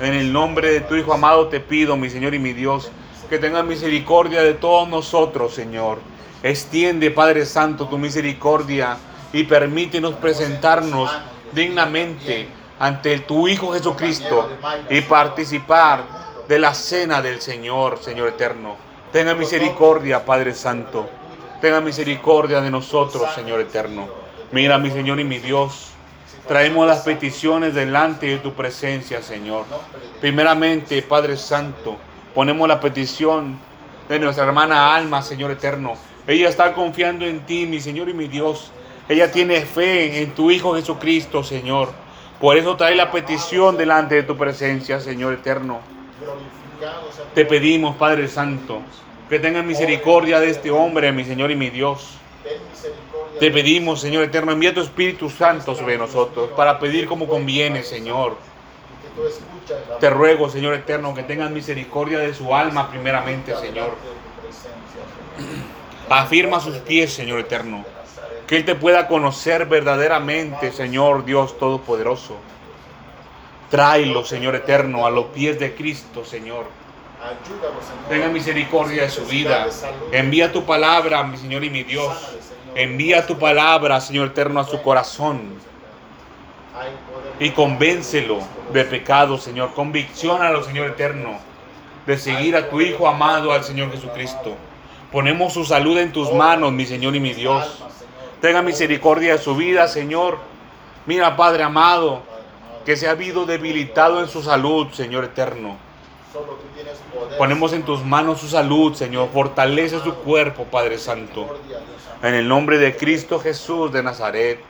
En el nombre de tu Hijo amado te pido, mi Señor y mi Dios, que tengas misericordia de todos nosotros, Señor. Extiende, Padre Santo, tu misericordia y permítenos presentarnos dignamente ante tu Hijo Jesucristo y participar de la cena del Señor, Señor eterno. Tenga misericordia, Padre Santo. Tenga misericordia de nosotros, Señor eterno. Mira, mi Señor y mi Dios. Traemos las peticiones delante de tu presencia, Señor. Primeramente, Padre Santo, ponemos la petición de nuestra hermana Alma, Señor eterno. Ella está confiando en ti, mi Señor y mi Dios. Ella tiene fe en tu Hijo Jesucristo, Señor. Por eso trae la petición delante de tu presencia, Señor eterno. Te pedimos, Padre Santo, que tengas misericordia de este hombre, mi Señor y mi Dios. Te pedimos, Señor eterno, envía tu Espíritu Santo sobre nosotros para pedir como conviene, Señor. Te ruego, Señor eterno, que tengas misericordia de su alma primeramente, Señor. Afirma sus pies, Señor eterno. Que Él te pueda conocer verdaderamente, Señor Dios Todopoderoso. Tráelo, Señor eterno, a los pies de Cristo, Señor. Tenga misericordia de su vida. Envía tu palabra, mi Señor y mi Dios. Envía tu palabra, Señor eterno, a su corazón. Y convéncelo de pecado, Señor. Convicciónalo, Señor eterno, de seguir a tu Hijo amado, al Señor Jesucristo. Ponemos su salud en tus manos, mi Señor y mi Dios. Tenga misericordia de su vida, Señor. Mira, Padre amado, que se ha habido debilitado en su salud, Señor eterno. Ponemos en tus manos su salud, Señor. Fortalece su cuerpo, Padre Santo. En el nombre de Cristo Jesús de Nazaret,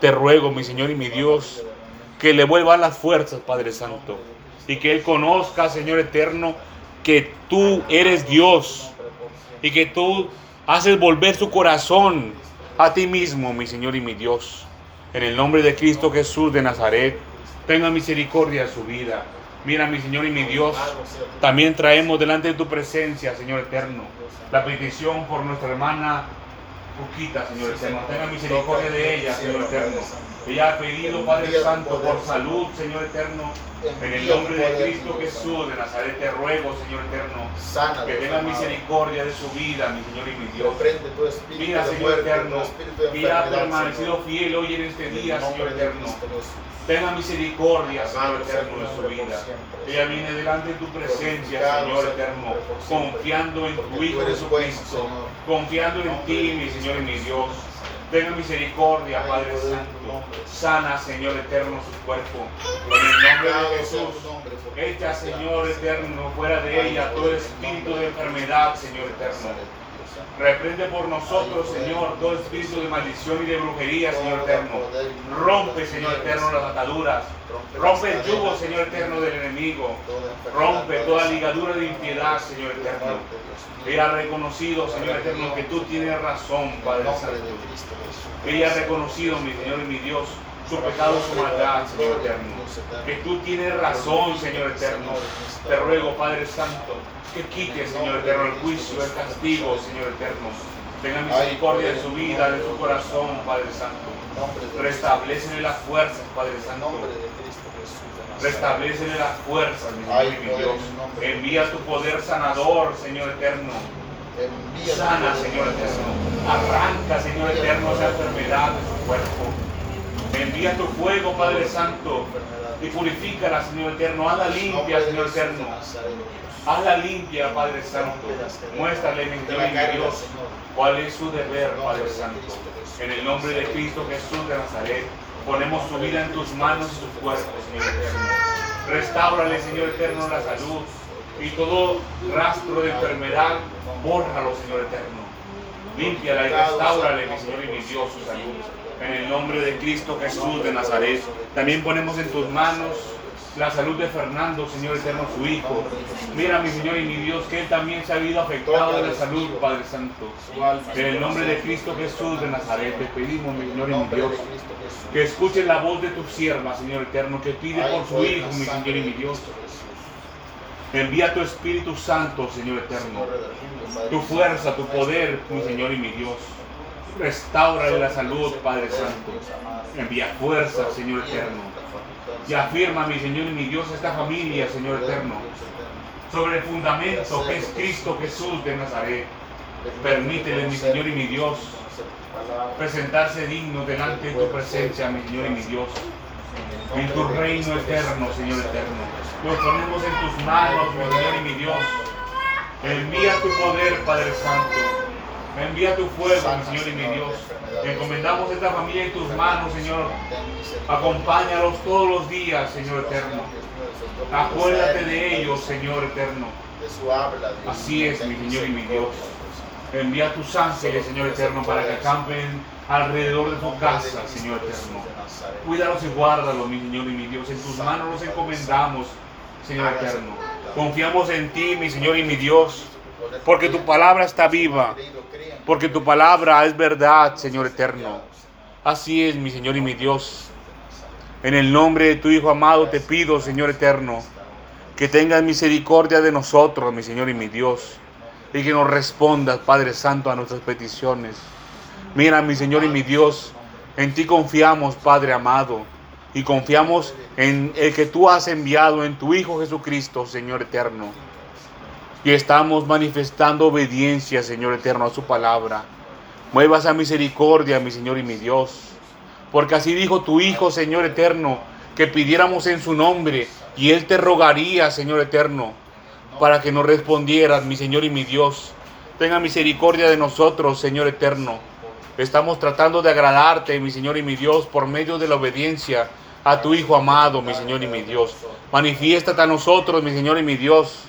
te ruego, mi Señor y mi Dios, que le vuelvan las fuerzas, Padre Santo. Y que Él conozca, Señor eterno, que tú eres Dios. Y que tú haces volver su corazón a ti mismo, mi Señor y mi Dios. En el nombre de Cristo Jesús de Nazaret, tenga misericordia de su vida. Mira, mi Señor y mi Dios, también traemos delante de tu presencia, Señor eterno, la petición por nuestra hermana Juquita, Señor eterno. Tenga misericordia de ella, Señor eterno. Ella ha pedido, Padre Santo, por salud, Señor eterno. En el nombre de Cristo Jesús de Nazaret te ruego, Señor eterno, que tenga misericordia de su vida, mi Señor y mi Dios. Mira, Señor eterno, mira, ha permanecido fiel hoy en este día, Señor eterno. Tenga misericordia, Señor eterno, de su vida. Ella viene delante de tu presencia, Señor eterno, confiando en tu Hijo Jesucristo, confiando en ti, mi Señor y mi Dios. Tenga misericordia, Padre Santo. Sana, Señor eterno, su cuerpo. En el nombre de Jesús. Echa, Señor eterno, fuera de ella todo espíritu de enfermedad, Señor eterno. Reprende por nosotros, Señor, todo espíritu de maldición y de brujería, Señor eterno. Rompe, Señor eterno, las ataduras. Rompe el yugo, Señor eterno, del enemigo. Rompe toda ligadura de impiedad, Señor eterno. Ella ha reconocido, Señor eterno, que tú tienes razón, Padre Santo. Ella ha reconocido, mi Señor y mi Dios, su pecado, su maldad, Señor eterno. Que tú tienes razón, Señor eterno. Te ruego, Padre Santo, que quite, Señor eterno, el juicio, el castigo, Señor eterno. Tenga misericordia de su vida, de su corazón, Padre Santo. Restablecele las fuerzas, Padre Santo. Restablecele las fuerzas, mi Señor y mi Dios. Envía tu poder sanador, Señor eterno. Sana, Señor eterno. Arranca, Señor eterno, esa enfermedad de su cuerpo. Envía tu fuego, Padre Santo, y purifícala, Señor eterno. Hazla limpia, Señor eterno. Hazla limpia, Padre Santo. Muéstrale, mi Dios cuál es su deber, Padre Santo. En el nombre de Cristo Jesús de Nazaret, ponemos su vida en tus manos y su cuerpo, Señor eterno. Restáurale, Señor eterno, la salud y todo rastro de enfermedad, bórralo, Señor eterno. Límpiala y restáurale, mi Señor y mi Dios, su salud. En el nombre de Cristo Jesús de Nazaret, también ponemos en tus manos la salud de Fernando, Señor eterno, su hijo. Mira, mi Señor y mi Dios, que él también se ha habido afectado de la salud, Padre Santo. En el nombre de Cristo Jesús de Nazaret, te pedimos, mi Señor y mi Dios, que escuchen la voz de tu sierva, Señor eterno, que pide por su hijo, mi Señor y mi Dios. Envía tu Espíritu Santo, Señor eterno. Tu fuerza, tu poder, mi Señor y mi Dios. Restaura la salud, Padre Santo. Envía fuerza, Señor eterno. Y afirma, mi Señor y mi Dios, esta familia, Señor eterno, sobre el fundamento que es Cristo Jesús de Nazaret. Permítele, mi Señor y mi Dios, presentarse digno delante de tu presencia, mi Señor y mi Dios. En tu reino eterno, Señor eterno. Nos ponemos en tus manos, mi Señor y mi Dios. Envía tu poder, Padre Santo. Envía tu fuego, mi Señor y mi Dios. Encomendamos esta familia en tus manos, Señor. Acompáñalos todos los días, Señor eterno. Acuérdate de ellos, Señor eterno. Así es, mi Señor y mi Dios. Envía tus ángeles, Señor eterno, para que acampen alrededor de tu casa, Señor eterno. Cuídalos y guárdalos, mi Señor y mi Dios. En tus manos los encomendamos, Señor eterno. Confiamos en ti, mi Señor y mi Dios, porque tu palabra está viva, porque tu palabra es verdad, Señor eterno. Así es, mi Señor y mi Dios. En el nombre de tu Hijo amado te pido, Señor eterno, que tengas misericordia de nosotros, mi Señor y mi Dios y que nos respondas, Padre Santo, a nuestras peticiones. Mira, mi Señor y mi Dios, en ti confiamos, Padre amado, y confiamos en el que tú has enviado en tu Hijo Jesucristo, Señor eterno. Y estamos manifestando obediencia, Señor eterno, a su palabra. Mueva esa misericordia, mi Señor y mi Dios. Porque así dijo tu Hijo, Señor eterno, que pidiéramos en su nombre y Él te rogaría, Señor eterno para que nos respondieras, mi Señor y mi Dios. Tenga misericordia de nosotros, Señor eterno. Estamos tratando de agradarte, mi Señor y mi Dios, por medio de la obediencia a tu Hijo amado, mi Señor y mi Dios. Manifiéstate a nosotros, mi Señor y mi Dios.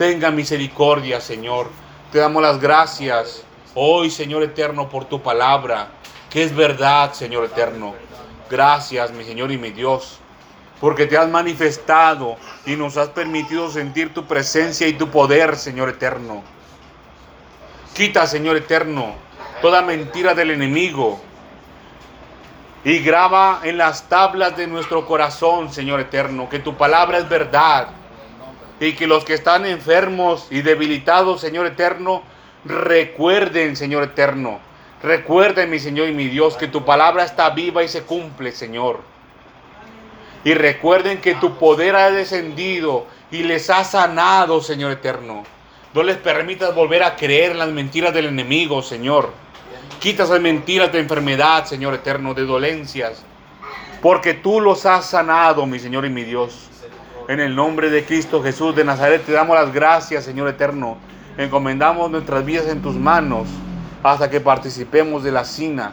Tenga misericordia, Señor. Te damos las gracias hoy, Señor eterno, por tu palabra, que es verdad, Señor eterno. Gracias, mi Señor y mi Dios porque te has manifestado y nos has permitido sentir tu presencia y tu poder, Señor eterno. Quita, Señor eterno, toda mentira del enemigo y graba en las tablas de nuestro corazón, Señor eterno, que tu palabra es verdad y que los que están enfermos y debilitados, Señor eterno, recuerden, Señor eterno, recuerden, mi Señor y mi Dios, que tu palabra está viva y se cumple, Señor. Y recuerden que tu poder ha descendido y les ha sanado, Señor eterno. No les permitas volver a creer en las mentiras del enemigo, Señor. Quita esas mentiras de enfermedad, Señor eterno, de dolencias. Porque tú los has sanado, mi Señor y mi Dios. En el nombre de Cristo Jesús de Nazaret te damos las gracias, Señor eterno. Encomendamos nuestras vidas en tus manos hasta que participemos de la cena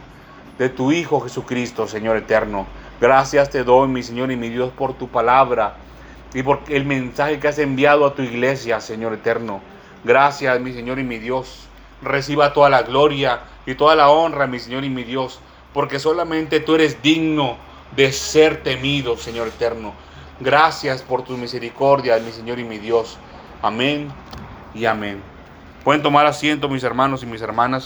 de tu Hijo Jesucristo, Señor eterno. Gracias te doy, mi Señor y mi Dios, por tu palabra y por el mensaje que has enviado a tu iglesia, Señor eterno. Gracias, mi Señor y mi Dios. Reciba toda la gloria y toda la honra, mi Señor y mi Dios, porque solamente tú eres digno de ser temido, Señor eterno. Gracias por tu misericordia, mi Señor y mi Dios. Amén y amén. Pueden tomar asiento, mis hermanos y mis hermanas.